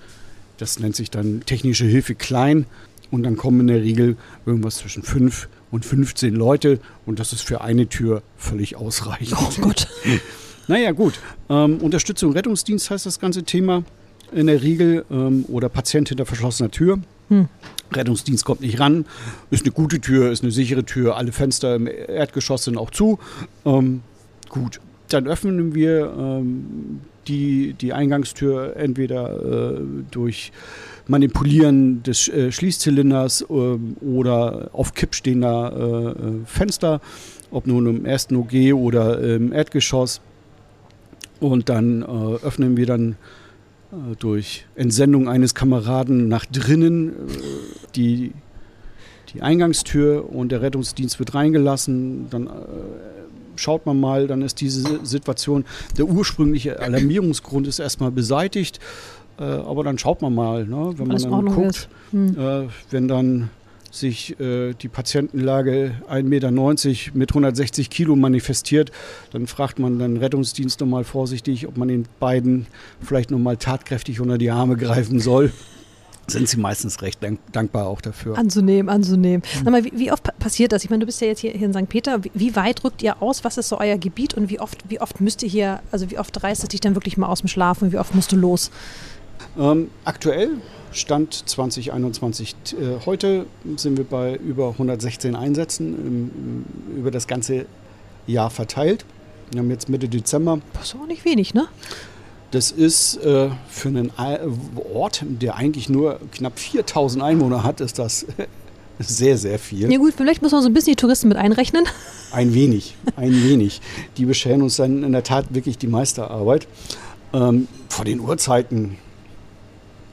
das nennt sich dann technische Hilfe klein und dann kommen in der Regel irgendwas zwischen fünf und 15 Leute und das ist für eine Tür völlig ausreichend. Oh Gott. naja, gut. Ähm, Unterstützung Rettungsdienst heißt das ganze Thema in der Regel ähm, oder Patient hinter verschlossener Tür. Hm. Rettungsdienst kommt nicht ran. Ist eine gute Tür, ist eine sichere Tür. Alle Fenster im Erdgeschoss sind auch zu. Ähm, gut, dann öffnen wir ähm, die, die Eingangstür entweder äh, durch Manipulieren des äh, Schließzylinders äh, oder auf Kipp stehender äh, äh, Fenster, ob nun im ersten OG oder im Erdgeschoss. Und dann äh, öffnen wir dann durch Entsendung eines Kameraden nach drinnen äh, die, die Eingangstür und der Rettungsdienst wird reingelassen. Dann äh, schaut man mal, dann ist diese Situation, der ursprüngliche Alarmierungsgrund ist erstmal beseitigt. aber dann schaut man mal, ne, wenn man dann guckt, hm. wenn dann sich äh, die Patientenlage 1,90 Meter mit 160 Kilo manifestiert, dann fragt man den Rettungsdienst nochmal vorsichtig, ob man den beiden vielleicht nochmal tatkräftig unter die Arme greifen soll. Sind sie meistens recht dank dankbar auch dafür. Anzunehmen, anzunehmen. Mhm. Sag mal, wie, wie, oft passiert das? Ich meine, du bist ja jetzt hier, hier in St. Peter. Wie, wie, weit rückt ihr aus? Was ist so euer Gebiet? Und wie oft, wie oft müsst ihr hier, also wie oft reißt es dich dann wirklich mal aus dem Schlaf und wie oft musst du los? Ähm, aktuell Stand 2021. Äh, heute sind wir bei über 116 Einsätzen im, über das ganze Jahr verteilt. Wir haben jetzt Mitte Dezember. Das ist auch nicht wenig, ne? Das ist äh, für einen Ort, der eigentlich nur knapp 4000 Einwohner hat, ist das sehr, sehr viel. Ja gut, vielleicht muss man so ein bisschen die Touristen mit einrechnen. Ein wenig, ein wenig. Die bescheren uns dann in der Tat wirklich die Meisterarbeit. Ähm, vor den Uhrzeiten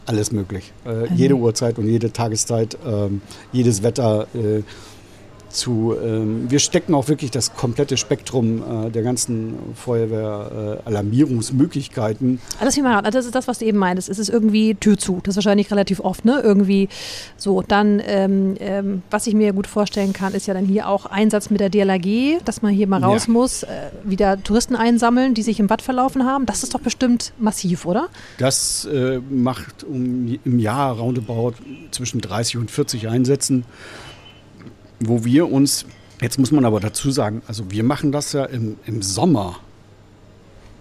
alles möglich. Äh, also. Jede Uhrzeit und jede Tageszeit, ähm, jedes Wetter. Zu, ähm, wir stecken auch wirklich das komplette Spektrum äh, der ganzen Feuerwehr-Alarmierungsmöglichkeiten. Äh, Lass mich mal ran, das ist das, was du eben meintest. Es ist irgendwie Tür zu. Das ist wahrscheinlich relativ oft, ne? Irgendwie so. Dann, ähm, ähm, was ich mir gut vorstellen kann, ist ja dann hier auch Einsatz mit der DLAG, dass man hier mal raus ja. muss, äh, wieder Touristen einsammeln, die sich im Watt verlaufen haben. Das ist doch bestimmt massiv, oder? Das äh, macht um, im Jahr roundabout zwischen 30 und 40 Einsätzen wo wir uns, jetzt muss man aber dazu sagen, also wir machen das ja im, im Sommer,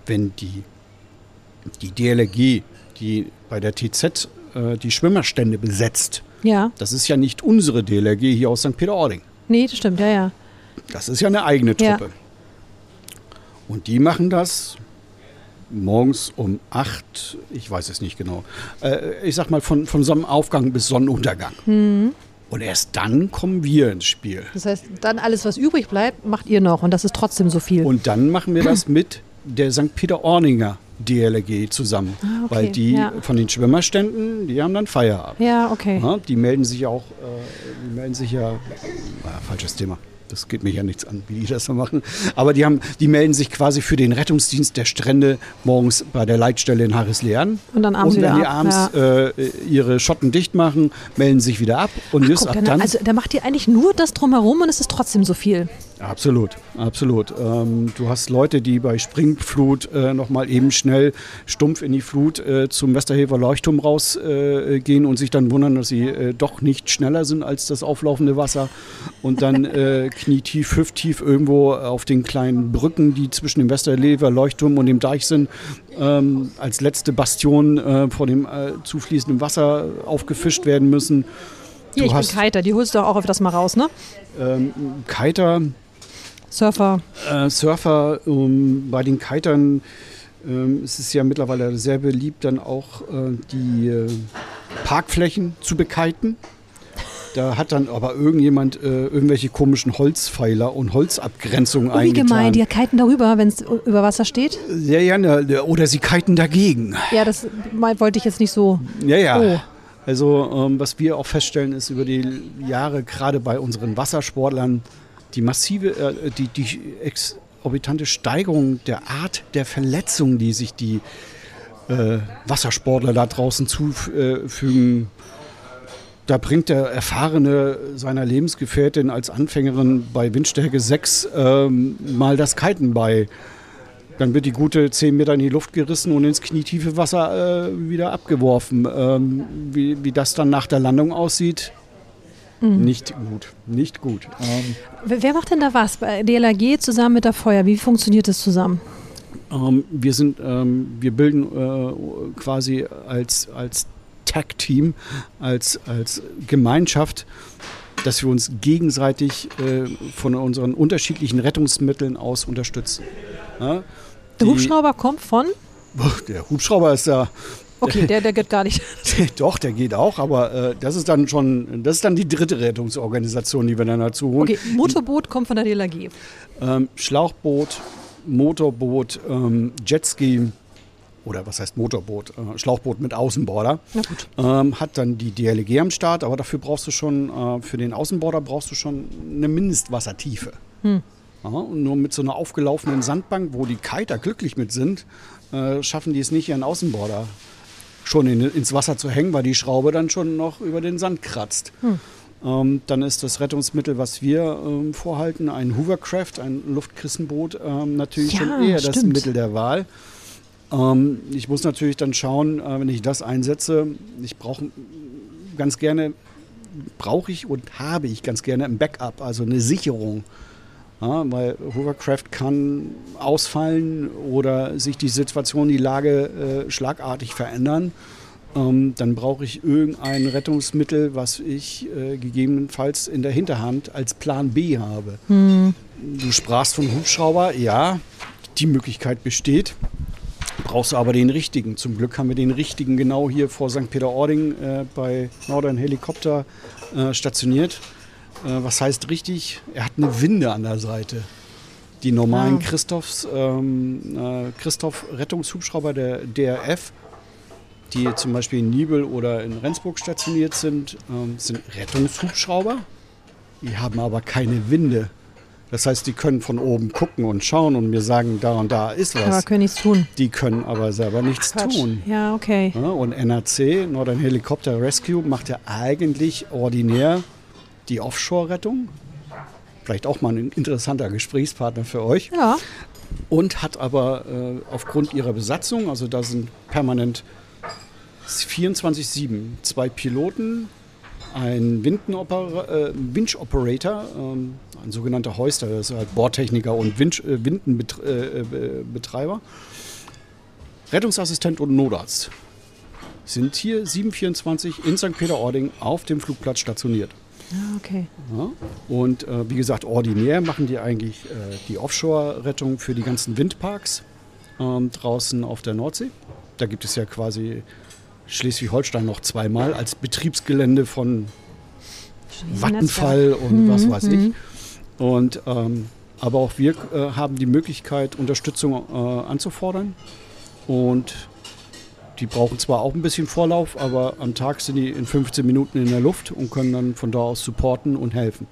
wenn die, die DLRG, die bei der TZ äh, die Schwimmerstände besetzt. Ja. Das ist ja nicht unsere DLRG hier aus St. Peter-Ording. Nee, das stimmt, ja, ja. Das ist ja eine eigene Truppe. Ja. Und die machen das morgens um acht, ich weiß es nicht genau. Äh, ich sag mal von, von Sonnenaufgang bis Sonnenuntergang. Mhm. Und erst dann kommen wir ins Spiel. Das heißt, dann alles, was übrig bleibt, macht ihr noch und das ist trotzdem so viel. Und dann machen wir das mit der St. Peter-Orninger DLRG zusammen. Ah, okay. Weil die ja. von den Schwimmerständen, die haben dann Feierabend. Ja, okay. Ja, die melden sich auch, äh, die melden sich ja, ah, falsches Thema. Das geht mir ja nichts an, wie die das so machen. Aber die, haben, die melden sich quasi für den Rettungsdienst der Strände morgens bei der Leitstelle in Harrislehren. Und dann abends und wenn die abends ja. äh, ihre Schotten dicht machen, melden sich wieder ab. Und Ach, guck, ab dann, also da macht ihr eigentlich nur das drumherum und es ist trotzdem so viel. Absolut, absolut. Ähm, du hast Leute, die bei Springflut äh, nochmal eben schnell stumpf in die Flut äh, zum Westerhever Leuchtturm rausgehen äh, und sich dann wundern, dass sie äh, doch nicht schneller sind als das auflaufende Wasser und dann äh, knietief, hüfttief irgendwo auf den kleinen Brücken, die zwischen dem Westerhever Leuchtturm und dem Deich sind, ähm, als letzte Bastion äh, vor dem äh, zufließenden Wasser aufgefischt werden müssen. Hier, du ich bin Kiter, die holst du auch öfters mal raus, ne? Ähm, Kiter Surfer. Äh, Surfer, um, bei den Kitern ähm, ist es ja mittlerweile sehr beliebt, dann auch äh, die äh, Parkflächen zu bekiten. Da hat dann aber irgendjemand äh, irgendwelche komischen Holzpfeiler und Holzabgrenzungen oh, wie eingetan. gemein, die kiten darüber, wenn es über Wasser steht? Ja, ja, ne, oder sie kiten dagegen. Ja, das wollte ich jetzt nicht so. Ja, ja. Oh. Also ähm, was wir auch feststellen ist über die Jahre, gerade bei unseren Wassersportlern, die massive, äh, die, die exorbitante Steigerung der Art der Verletzungen, die sich die äh, Wassersportler da draußen zufügen. Da bringt der Erfahrene seiner Lebensgefährtin als Anfängerin bei Windstärke 6 ähm, mal das Kiten bei. Dann wird die gute 10 Meter in die Luft gerissen und ins knietiefe Wasser äh, wieder abgeworfen. Ähm, wie, wie das dann nach der Landung aussieht, Mhm. Nicht gut, nicht gut. Ähm, Wer macht denn da was? Bei DLRG zusammen mit der Feuer, wie funktioniert das zusammen? Ähm, wir sind, ähm, wir bilden äh, quasi als, als Tag-Team, als, als Gemeinschaft, dass wir uns gegenseitig äh, von unseren unterschiedlichen Rettungsmitteln aus unterstützen. Ja? Der Hubschrauber kommt von? Der Hubschrauber ist ja Okay, der, der geht gar nicht. Doch, der geht auch, aber äh, das ist dann schon, das ist dann die dritte Rettungsorganisation, die wir dann dazu holen. Okay, Motorboot kommt von der DLRG. Ähm, Schlauchboot, Motorboot, ähm, Jetski oder was heißt Motorboot, äh, Schlauchboot mit Außenborder, ähm, hat dann die DLG am Start, aber dafür brauchst du schon, äh, für den Außenborder brauchst du schon eine Mindestwassertiefe. Hm. Ja, und nur mit so einer aufgelaufenen Sandbank, wo die Kiter glücklich mit sind, äh, schaffen die es nicht, ihren Außenborder schon in, ins Wasser zu hängen, weil die Schraube dann schon noch über den Sand kratzt. Hm. Ähm, dann ist das Rettungsmittel, was wir ähm, vorhalten, ein Hovercraft, ein Luftkissenboot, ähm, natürlich ja, schon eher stimmt. das Mittel der Wahl. Ähm, ich muss natürlich dann schauen, äh, wenn ich das einsetze, ich brauche ganz gerne, brauche ich und habe ich ganz gerne ein Backup, also eine Sicherung. Ja, weil Hovercraft kann ausfallen oder sich die Situation, die Lage äh, schlagartig verändern. ähm, dann brauche ich irgendein Rettungsmittel, was ich äh, gegebenenfalls in der Hinterhand als Plan B habe. Hm. Du sprachst von Hubschrauber, ja, die Möglichkeit besteht. Brauchst du aber den richtigen. Zum Glück haben wir den richtigen genau hier vor St. Peter-Ording äh, bei Northern Helikopter äh, stationiert. Äh, was heißt richtig? Er hat eine Winde an der Seite. Die normalen Ah. Christophs, ähm, äh, Christoph Rettungshubschrauber der DRF, die zum Beispiel in Nibel oder in Rendsburg stationiert sind, ähm, sind Rettungshubschrauber. Die haben aber keine Winde. Das heißt, die können von oben gucken und schauen und mir sagen, da und da ist Aber was. können nichts tun. Die können aber selber nichts Quatsch. tun. Ja, okay. Ja, und NRC, Northern Helicopter Rescue, macht ja eigentlich ordinär die Offshore-Rettung. Vielleicht auch mal ein interessanter Gesprächspartner für euch. Ja. Und hat aber äh, aufgrund ihrer Besatzung, also da sind permanent 24-7 zwei Piloten, ein Windenopera äh, Winch-Operator, ähm, ein sogenannter Heuster, das ist halt Bordtechniker und Winch, äh, Windenbetreiber, Rettungsassistent und Notarzt sind hier 724 in St. Peter-Ording auf dem Flugplatz stationiert. Ja, okay. Ja. Und äh, wie gesagt, ordinär machen die eigentlich äh, die Offshore-Rettung für die ganzen Windparks ähm, draußen auf der Nordsee. Da gibt es ja quasi Schleswig-Holstein noch zweimal als Betriebsgelände von Vattenfall und was weiß ich. Und, ähm, aber auch wir äh, haben die Möglichkeit, Unterstützung äh, anzufordern. Und die brauchen zwar auch ein bisschen Vorlauf, aber am Tag sind die in 15 Minuten in der Luft und können dann von da aus supporten und helfen.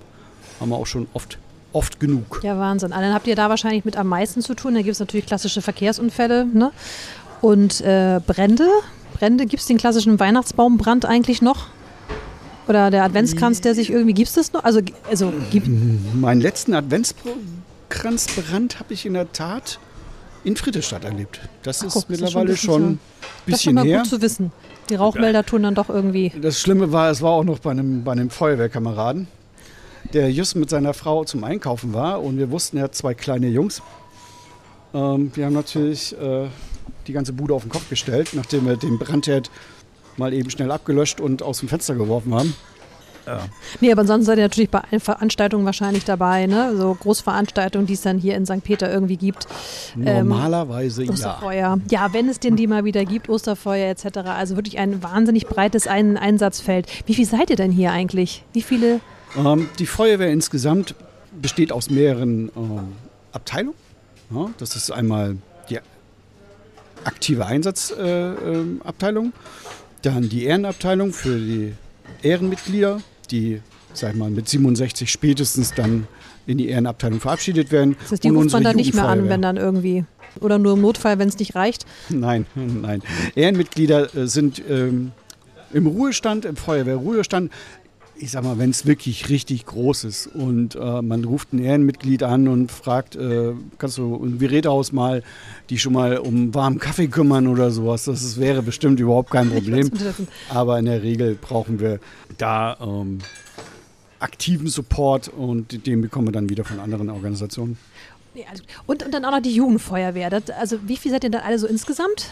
Haben wir auch schon oft, oft genug. Ja, Wahnsinn. Ah, Dann habt ihr da wahrscheinlich mit am meisten zu tun. Da gibt es natürlich klassische Verkehrsunfälle ne? und äh, Brände. Brände, gibt es den klassischen Weihnachtsbaumbrand eigentlich noch? Oder der Adventskranz, der sich irgendwie, gibt es das noch? Also, also gibt, Meinen letzten Adventskranzbrand habe ich in der Tat in Friedrichstadt erlebt. Das ist guck, das ist mittlerweile schon ein schon ein das ist bisschen her. gut zu wissen. Die Rauchmelder tun dann doch irgendwie. Das Schlimme war, es war auch noch bei einem, bei einem Feuerwehrkameraden, der just mit seiner Frau zum Einkaufen war und wir wussten, er hat zwei kleine Jungs. Ähm, wir haben natürlich äh, die ganze Bude auf den Kopf gestellt, nachdem wir den Brandherd mal eben schnell abgelöscht und aus dem Fenster geworfen haben. Nee, aber ansonsten seid ihr natürlich bei allen Veranstaltungen wahrscheinlich dabei, ne? So Großveranstaltungen, die es dann hier in St. Peter irgendwie gibt. Ähm, Normalerweise ja. Osterfeuer. Ja. wenn es denn die mal wieder gibt, Osterfeuer etc. Also wirklich ein wahnsinnig breites ein Einsatzfeld. Wie viel seid ihr denn hier eigentlich? Wie viele? Ähm, die Feuerwehr insgesamt besteht aus mehreren ähm, Abteilungen. Ja, das ist einmal die aktive Einsatzabteilung, äh, ähm, dann die Ehrenabteilung für die Ehrenmitglieder, die, sag mal, mit 67 spätestens dann in die Ehrenabteilung verabschiedet werden. Das heißt, die ruft man dann nicht mehr an, wenn dann irgendwie. Oder nur im Notfall, wenn es nicht reicht. Nein, nein. Ehrenmitglieder äh, sind ähm, im Ruhestand, im Feuerwehrruhestand. Ich sag mal, wenn es wirklich richtig groß ist und äh, man ruft ein Ehrenmitglied an und fragt, äh, kannst du ein Gerätehaus mal, die schon mal um warmen Kaffee kümmern oder sowas, das ist, wäre bestimmt überhaupt kein Problem. Aber in der Regel brauchen wir da ähm, aktiven Support und den bekommen wir dann wieder von anderen Organisationen. Nee, also, und, und dann auch noch die Jugendfeuerwehr. Das, also wie viel seid ihr dann alle so insgesamt?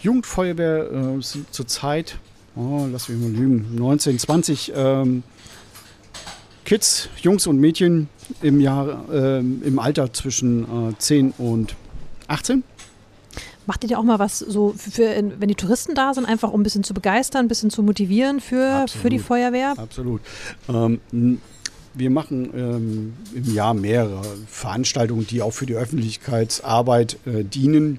Jugendfeuerwehr äh, sind zurzeit, oh, lass mich mal lügen, 19, 20 ähm, Kids, Jungs und Mädchen im, Jahr, ähm, im Alter zwischen äh, 10 und 18. Macht ihr da auch mal was so für, für wenn die Touristen da sind, einfach um ein bisschen zu begeistern, ein bisschen zu motivieren für, für die. Feuerwehr? Absolut. Ähm, wir machen ähm, im Jahr mehrere Veranstaltungen, die auch für die Öffentlichkeitsarbeit äh, dienen.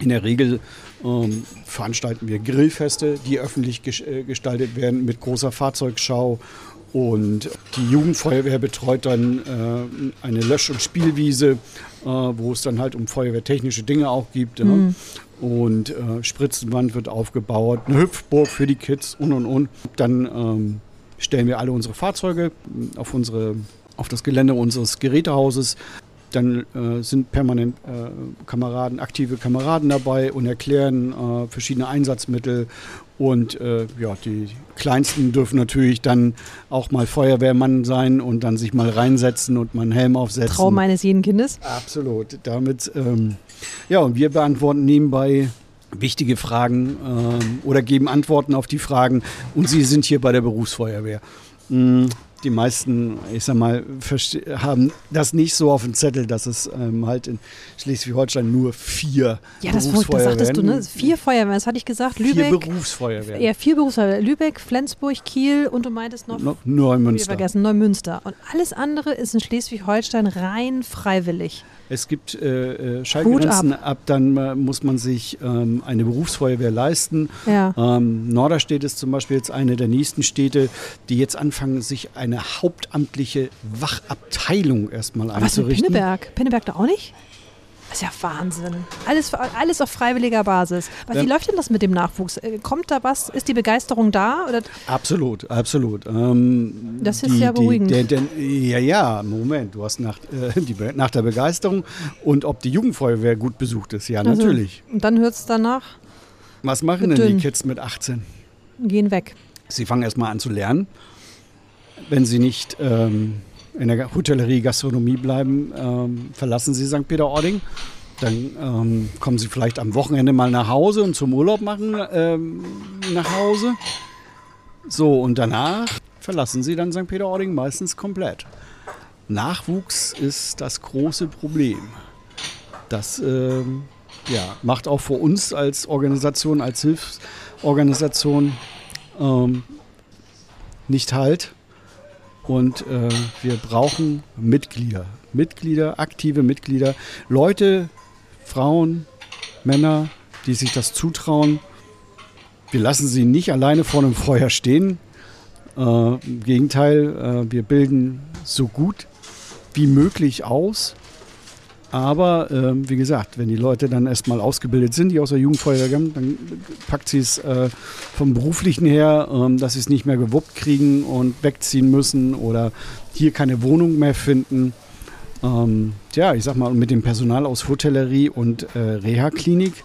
In der Regel ähm, veranstalten wir Grillfeste, die öffentlich äh, gestaltet werden mit großer Fahrzeugschau. Und die Jugendfeuerwehr betreut dann äh, eine Lösch- und Spielwiese, äh, wo es dann halt um feuerwehrtechnische Dinge auch gibt. Ja. Und äh, Spritzenwand wird aufgebaut, eine Hüpfburg für die Kids und und und. Dann ähm, stellen wir alle unsere Fahrzeuge auf, unsere, auf das Gelände unseres Gerätehauses. Dann äh, sind permanent äh, Kameraden, aktive Kameraden dabei und erklären äh, verschiedene Einsatzmittel. Und äh, ja, die Kleinsten dürfen natürlich dann auch mal Feuerwehrmann sein und dann sich mal reinsetzen und mal einen Helm aufsetzen. Traum eines jeden Kindes. Absolut. Damit, ähm, ja, und wir beantworten nebenbei wichtige Fragen ähm, oder geben Antworten auf die Fragen und Sie sind hier bei der Berufsfeuerwehr. Mhm die meisten, ich sag mal, haben das nicht so auf dem Zettel, dass es ähm, halt in Schleswig-Holstein nur vier ja, das, Berufsfeuerwehren. Das sagtest du, ne? Vier Feuerwehren, das hatte ich gesagt. Lübeck. Vier Berufsfeuerwehren. Ja, vier Berufsfeuerwehren. Lübeck, Flensburg, Kiel und du meintest noch. No, Neumünster. vergessen, Neumünster. Und alles andere ist in Schleswig-Holstein rein freiwillig. Es gibt äh, äh Schallgrenzen, ab. ab. dann äh, muss man sich ähm, eine Berufsfeuerwehr leisten. Ja. Ähm, Norderstedt ist zum Beispiel jetzt eine der nächsten Städte, die jetzt anfangen, sich eine hauptamtliche Wachabteilung erstmal einzurichten. Was mit Pinneberg? Pinneberg da auch nicht? Das ist ja Wahnsinn. Alles, alles auf freiwilliger Basis. Was, wie läuft denn das mit dem Nachwuchs? Äh, kommt da was? Ist die Begeisterung da? Oder? Absolut, absolut. Ähm, das ist die, ja beruhigend. Die, der, der, ja, ja, Moment. Du hast nach, äh, die, nach der Begeisterung und ob die Jugendfeuerwehr gut besucht ist. Ja, also, natürlich. Und dann hört es danach. Was machen denn die Kids mit 18? Gehen weg. Sie fangen erstmal an zu lernen. Wenn sie nicht ähm, in der Hotellerie, Gastronomie bleiben, ähm, verlassen Sie St. Peter-Ording. Dann ähm, kommen Sie vielleicht am Wochenende mal nach Hause und zum Urlaub machen ähm, nach Hause. So, und danach verlassen Sie dann St. Peter-Ording meistens komplett. Nachwuchs ist das große Problem. Das ähm, ja, macht auch für uns als Organisation, als Hilfsorganisation ähm, nicht halt. Und äh, wir brauchen Mitglieder. Mitglieder, aktive Mitglieder, Leute, Frauen, Männer, die sich das zutrauen. Wir lassen sie nicht alleine vor einem Feuer stehen. Äh, Im Gegenteil, äh, wir bilden so gut wie möglich aus aber ähm, wie gesagt, wenn die Leute dann erstmal ausgebildet sind, die aus der Jugendfeuerwehr kommen, dann packt sie es äh, vom beruflichen her, ähm, dass sie es nicht mehr gewuppt kriegen und wegziehen müssen oder hier keine Wohnung mehr finden. Ähm, ja, ich sag mal, mit dem Personal aus Hotellerie und äh, Reha-Klinik,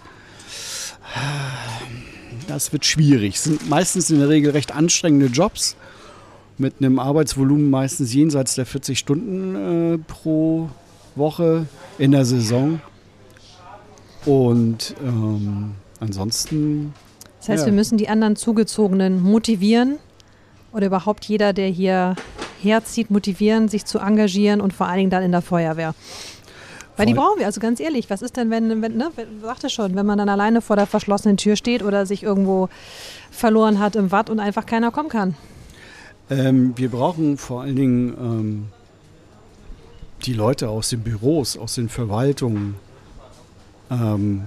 das wird schwierig. Es sind meistens in der Regel recht anstrengende Jobs mit einem Arbeitsvolumen meistens jenseits der 40 Stunden äh, pro Woche in der Saison. Und ähm, ansonsten. Das heißt, ja. wir müssen die anderen Zugezogenen motivieren oder überhaupt jeder, der hier herzieht, motivieren, sich zu engagieren und vor allen Dingen dann in der Feuerwehr. Weil die brauchen wir, also ganz ehrlich, was ist denn, wenn, wenn ne, sagte schon, wenn man dann alleine vor der verschlossenen Tür steht oder sich irgendwo verloren hat im Watt und einfach keiner kommen kann? Ähm, wir brauchen vor allen Dingen ähm, die Leute aus den Büros, aus den Verwaltungen, ähm,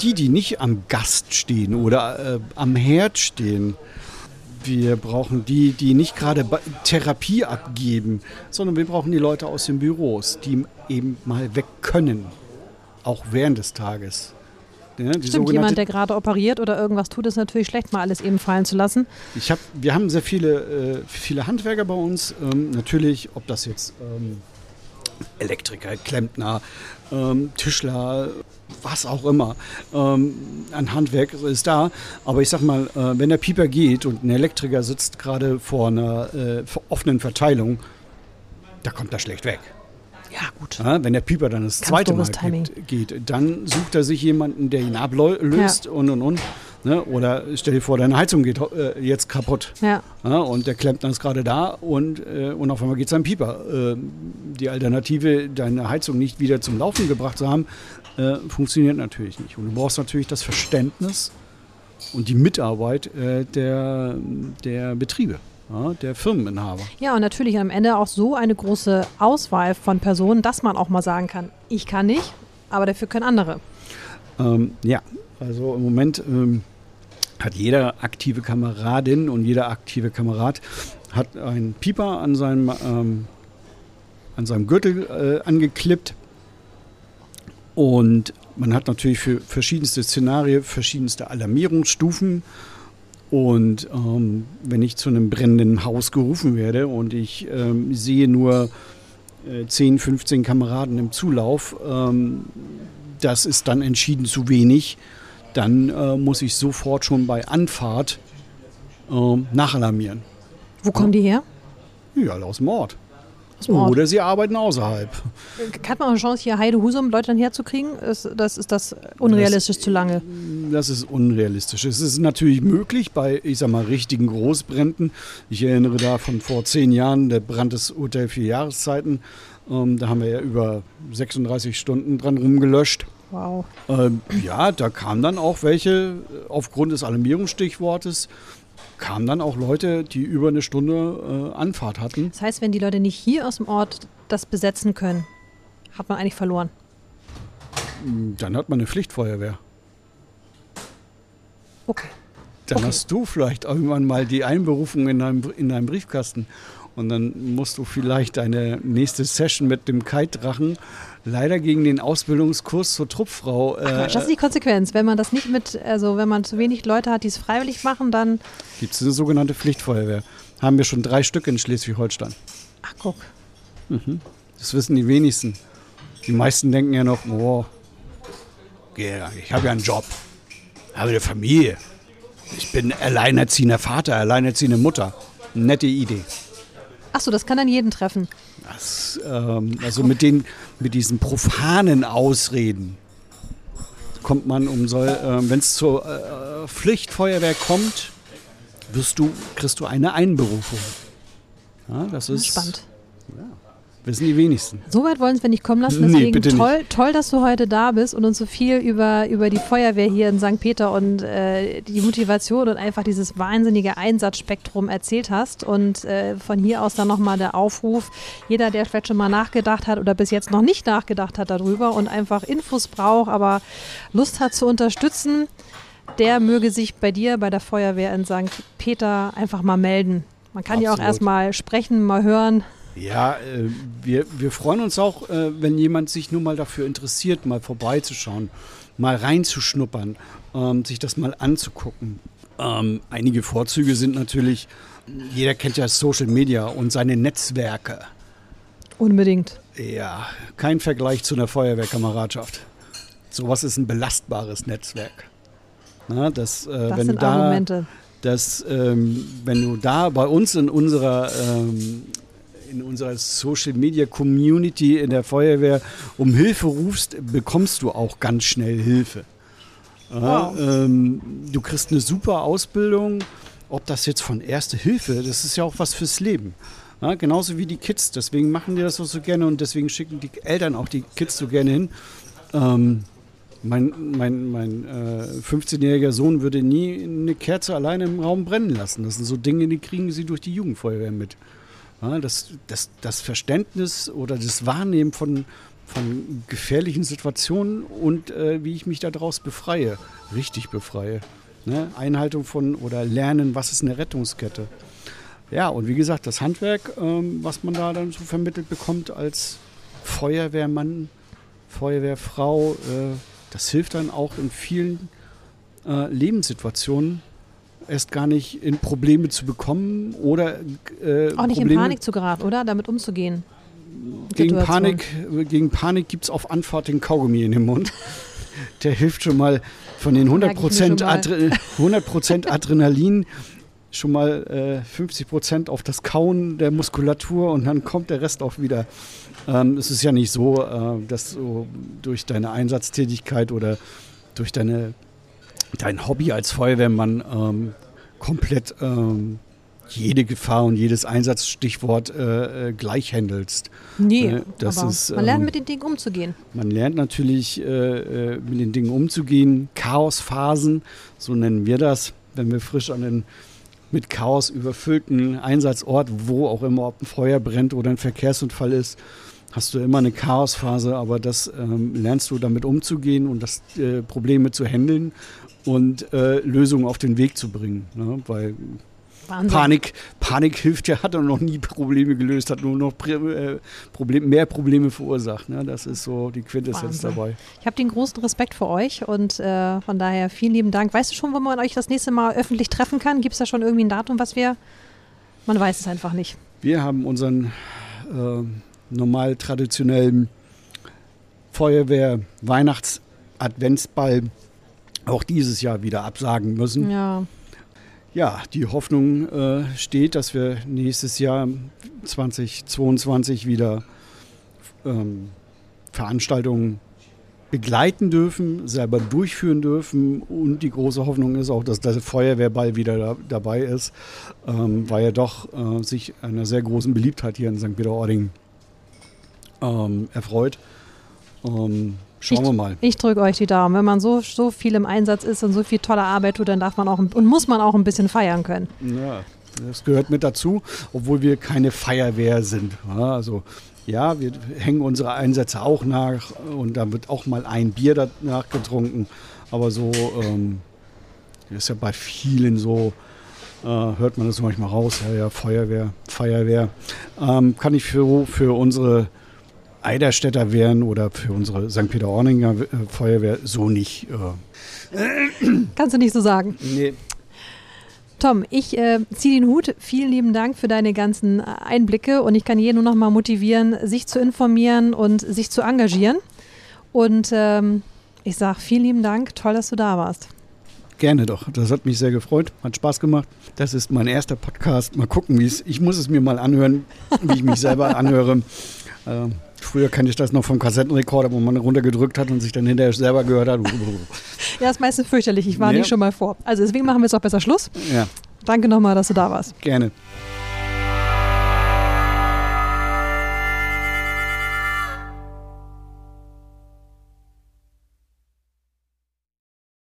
die, die nicht am Gast stehen oder äh, am Herd stehen, wir brauchen die, die nicht gerade Therapie abgeben, sondern wir brauchen die Leute aus den Büros, die eben mal weg können, auch während des Tages. Ja, Stimmt, jemand, der gerade operiert oder irgendwas tut, ist natürlich schlecht, mal alles eben fallen zu lassen. Ich hab, wir haben sehr viele, äh, viele Handwerker bei uns. Ähm, natürlich, ob das jetzt ähm, Elektriker, Klempner, ähm, Tischler, was auch immer. Ähm, ein Handwerk ist da. Aber ich sag mal, äh, wenn der Pieper geht und ein Elektriker sitzt gerade vor einer äh, offenen Verteilung, da kommt er schlecht weg. Ja, gut. Ja, wenn der Pieper dann das Ganz zweite Mal geht, geht, dann sucht er sich jemanden, der ihn ablöst ja. und und und. Ne? Oder stell dir vor, deine Heizung geht äh, jetzt kaputt. Ja. ja. Und der Klempner ist gerade da und, äh, und auf einmal geht es am Pieper. Äh, die Alternative, deine Heizung nicht wieder zum Laufen gebracht zu haben, äh, funktioniert natürlich nicht. Und du brauchst natürlich das Verständnis und die Mitarbeit äh, der, der Betriebe. Der Firmeninhaber. Ja, und natürlich am Ende auch so eine große Auswahl von Personen, dass man auch mal sagen kann, ich kann nicht, aber dafür können andere. Ähm, ja, also im Moment ähm, hat jeder aktive Kameradin und jeder aktive Kamerad hat einen Pieper an seinem, ähm, an seinem Gürtel äh, angeklippt. Und man hat natürlich für verschiedenste Szenarien verschiedenste Alarmierungsstufen. Und ähm, wenn ich zu einem brennenden Haus gerufen werde und ich ähm, sehe nur äh, 10, 15 Kameraden im Zulauf, ähm, das ist dann entschieden zu wenig dann äh, muss ich sofort schon bei Anfahrt äh, nachalarmieren. Wo kommen die her? Ja, aus dem Ort. Oder sie arbeiten außerhalb. Hat man eine Chance, hier Heide Husum Leute dann herzukriegen? Ist das, ist das unrealistisch das, zu lange? Das ist unrealistisch. Es ist natürlich möglich bei, ich sag mal, richtigen Großbränden. Ich erinnere da von vor zehn Jahren, der Brand des Hotel Vier Jahreszeiten. Ähm, da haben wir ja über 36 Stunden dran rumgelöscht. Wow. Ähm, ja, da kamen dann auch welche, aufgrund des Alarmierungsstichwortes, kamen dann auch Leute, die über eine Stunde äh, Anfahrt hatten. Das heißt, wenn die Leute nicht hier aus dem Ort das besetzen können, hat man eigentlich verloren. Dann hat man eine Pflichtfeuerwehr. Okay. Dann Okay. hast du vielleicht irgendwann mal die Einberufung in deinem, in deinem Briefkasten. Und dann musst du vielleicht deine nächste Session mit dem Kite-Drachen leider gegen den Ausbildungskurs zur Truppfrau. Ach, Quatsch, das ist die Konsequenz. Wenn man das nicht mit, also wenn man zu wenig Leute hat, die es freiwillig machen, dann. Gibt es eine sogenannte Pflichtfeuerwehr. Haben wir schon drei Stück in Schleswig-Holstein. Ach, guck. Das wissen die wenigsten. Die meisten denken ja noch, oh, ja, ich habe ja einen Job, habe eine Familie. Ich bin alleinerziehender Vater, alleinerziehende Mutter. Nette Idee. Ach so, das kann dann jeden treffen. Das, ähm, also mit, den, mit diesen profanen Ausreden kommt man um so, äh, wenn es zur äh, Pflichtfeuerwehr kommt, wirst du, kriegst du eine Einberufung. Ja, das ist Spannend. Wissen die wenigsten. So weit wollen wir nicht kommen lassen. Nee, Deswegen bitte nicht. toll, toll, dass du heute da bist und uns so viel über, über die Feuerwehr hier in St. Peter und äh, die Motivation und einfach dieses wahnsinnige Einsatzspektrum erzählt hast. Und äh, von hier aus dann nochmal der Aufruf, jeder, der vielleicht schon mal nachgedacht hat oder bis jetzt noch nicht nachgedacht hat darüber und einfach Infos braucht, aber Lust hat zu unterstützen, der möge sich bei dir, bei der Feuerwehr in St. Peter einfach mal melden. Man kann ja auch Absolut. erst mal sprechen, mal hören. Ja, äh, wir, wir freuen uns auch, äh, wenn jemand sich nur mal dafür interessiert, mal vorbeizuschauen, mal reinzuschnuppern, ähm, sich das mal anzugucken. Ähm, einige Vorzüge sind natürlich, jeder kennt ja Social Media und seine Netzwerke. Unbedingt. Ja, kein Vergleich zu einer Feuerwehrkameradschaft. Sowas ist ein belastbares Netzwerk. Na, das, äh, Das wenn sind du da, Argumente. dass ähm, wenn du da bei uns in unserer ähm, in unserer Social Media Community in der Feuerwehr um Hilfe rufst, bekommst du auch ganz schnell Hilfe. Ja, Wow. ähm, du kriegst eine super Ausbildung, ob das jetzt von Erste Hilfe, das ist ja auch was fürs Leben. Ja, genauso wie die Kids, deswegen machen die das auch so gerne und deswegen schicken die Eltern auch die Kids so gerne hin. Ähm, mein mein, mein äh, 15-jähriger Sohn würde nie eine Kerze alleine im Raum brennen lassen. Das sind so Dinge, die kriegen sie durch die Jugendfeuerwehr mit. Ja, das, das, das Verständnis oder das Wahrnehmen von, von gefährlichen Situationen und äh, wie ich mich daraus befreie, richtig befreie. Ne? Einhaltung von oder Lernen, was ist eine Rettungskette. Ja, und wie gesagt, das Handwerk, ähm, was man da dann so vermittelt bekommt als Feuerwehrmann, Feuerwehrfrau, äh, das hilft dann auch in vielen äh, Lebenssituationen erst gar nicht in Probleme zu bekommen oder äh, Auch nicht in Probleme Panik zu geraten, oder? Damit umzugehen. gegen Situation. Panik, gegen Panik gibt es auf Anfahrt den Kaugummi in den Mund. Der hilft schon mal von den 100%, Merke ich mir schon mal. Adre 100 Adrenalin schon mal äh, 50% auf das Kauen der Muskulatur und dann kommt der Rest auch wieder. Ähm, es ist ja nicht so, äh, dass du durch deine Einsatztätigkeit oder durch deine, dein Hobby als Feuerwehrmann ähm, komplett ähm, jede Gefahr und jedes Einsatzstichwort äh, äh, gleich handelst. Nee, Äh, das aber ist, man lernt ähm, mit den Dingen umzugehen. Man lernt natürlich äh, äh, mit den Dingen umzugehen. Chaosphasen, so nennen wir das, wenn wir frisch an den mit Chaos überfüllten Einsatzort, wo auch immer, ob ein Feuer brennt oder ein Verkehrsunfall ist, hast du immer eine Chaosphase, aber das ähm, lernst du damit umzugehen und das äh, Probleme zu handeln und äh, Lösungen auf den Weg zu bringen. Ne? Weil Wahnsinn. Panik, Panik hilft ja, hat er noch nie Probleme gelöst, hat nur noch äh, Problem, mehr Probleme verursacht. Ne? Das ist so die Quintessenz dabei. Ich habe den großen Respekt vor euch und äh, von daher vielen lieben Dank. Weißt du schon, wo man euch das nächste Mal öffentlich treffen kann? Gibt es da schon irgendwie ein Datum, was wir. Man weiß es einfach nicht. Wir haben unseren äh, normal traditionellen Feuerwehr-Weihnachts-Adventsball auch dieses Jahr wieder absagen müssen. Ja. ja, die Hoffnung äh, steht, dass wir nächstes Jahr 2022 wieder ähm, Veranstaltungen begleiten dürfen, selber durchführen dürfen. Und die große Hoffnung ist auch, dass der Feuerwehrball wieder da, dabei ist, ähm, weil er doch äh, sich einer sehr großen Beliebtheit hier in St. Peter-Ording ähm, erfreut. Ähm, schauen ich, wir mal. Ich drücke euch die Daumen. Wenn man so, so viel im Einsatz ist und so viel tolle Arbeit tut, dann darf man auch und muss man auch ein bisschen feiern können. Ja, das gehört mit dazu, obwohl wir keine Feuerwehr sind. Also ja, wir hängen unsere Einsätze auch nach und da wird auch mal ein Bier danach getrunken. Aber so ähm, ist ja bei vielen so, äh, hört man das manchmal raus, ja, ja, Feuerwehr, Feuerwehr. Ähm, kann ich für, für unsere Eiderstädter Wehren oder für unsere St. Peter-Orninger äh, Feuerwehr so nicht. Äh. Kannst du nicht so sagen? Nee, Tom, ich äh, ziehe den Hut. Vielen lieben Dank für deine ganzen Einblicke und ich kann jeden nur noch mal motivieren, sich zu informieren und sich zu engagieren. Und ähm, ich sage vielen lieben Dank. Toll, dass du da warst. Gerne doch. Das hat mich sehr gefreut. Hat Spaß gemacht. Das ist mein erster Podcast. Mal gucken, wie es. Ich muss es mir mal anhören, wie ich mich selber anhöre. Ähm, Früher kannte ich das noch vom Kassettenrekorder, wo man runtergedrückt hat und sich dann hinterher selber gehört hat. ja, ist meistens fürchterlich. Ich war ja. nicht schon mal vor. Also deswegen machen wir jetzt auch besser Schluss. Ja. Danke nochmal, dass du da warst. Gerne.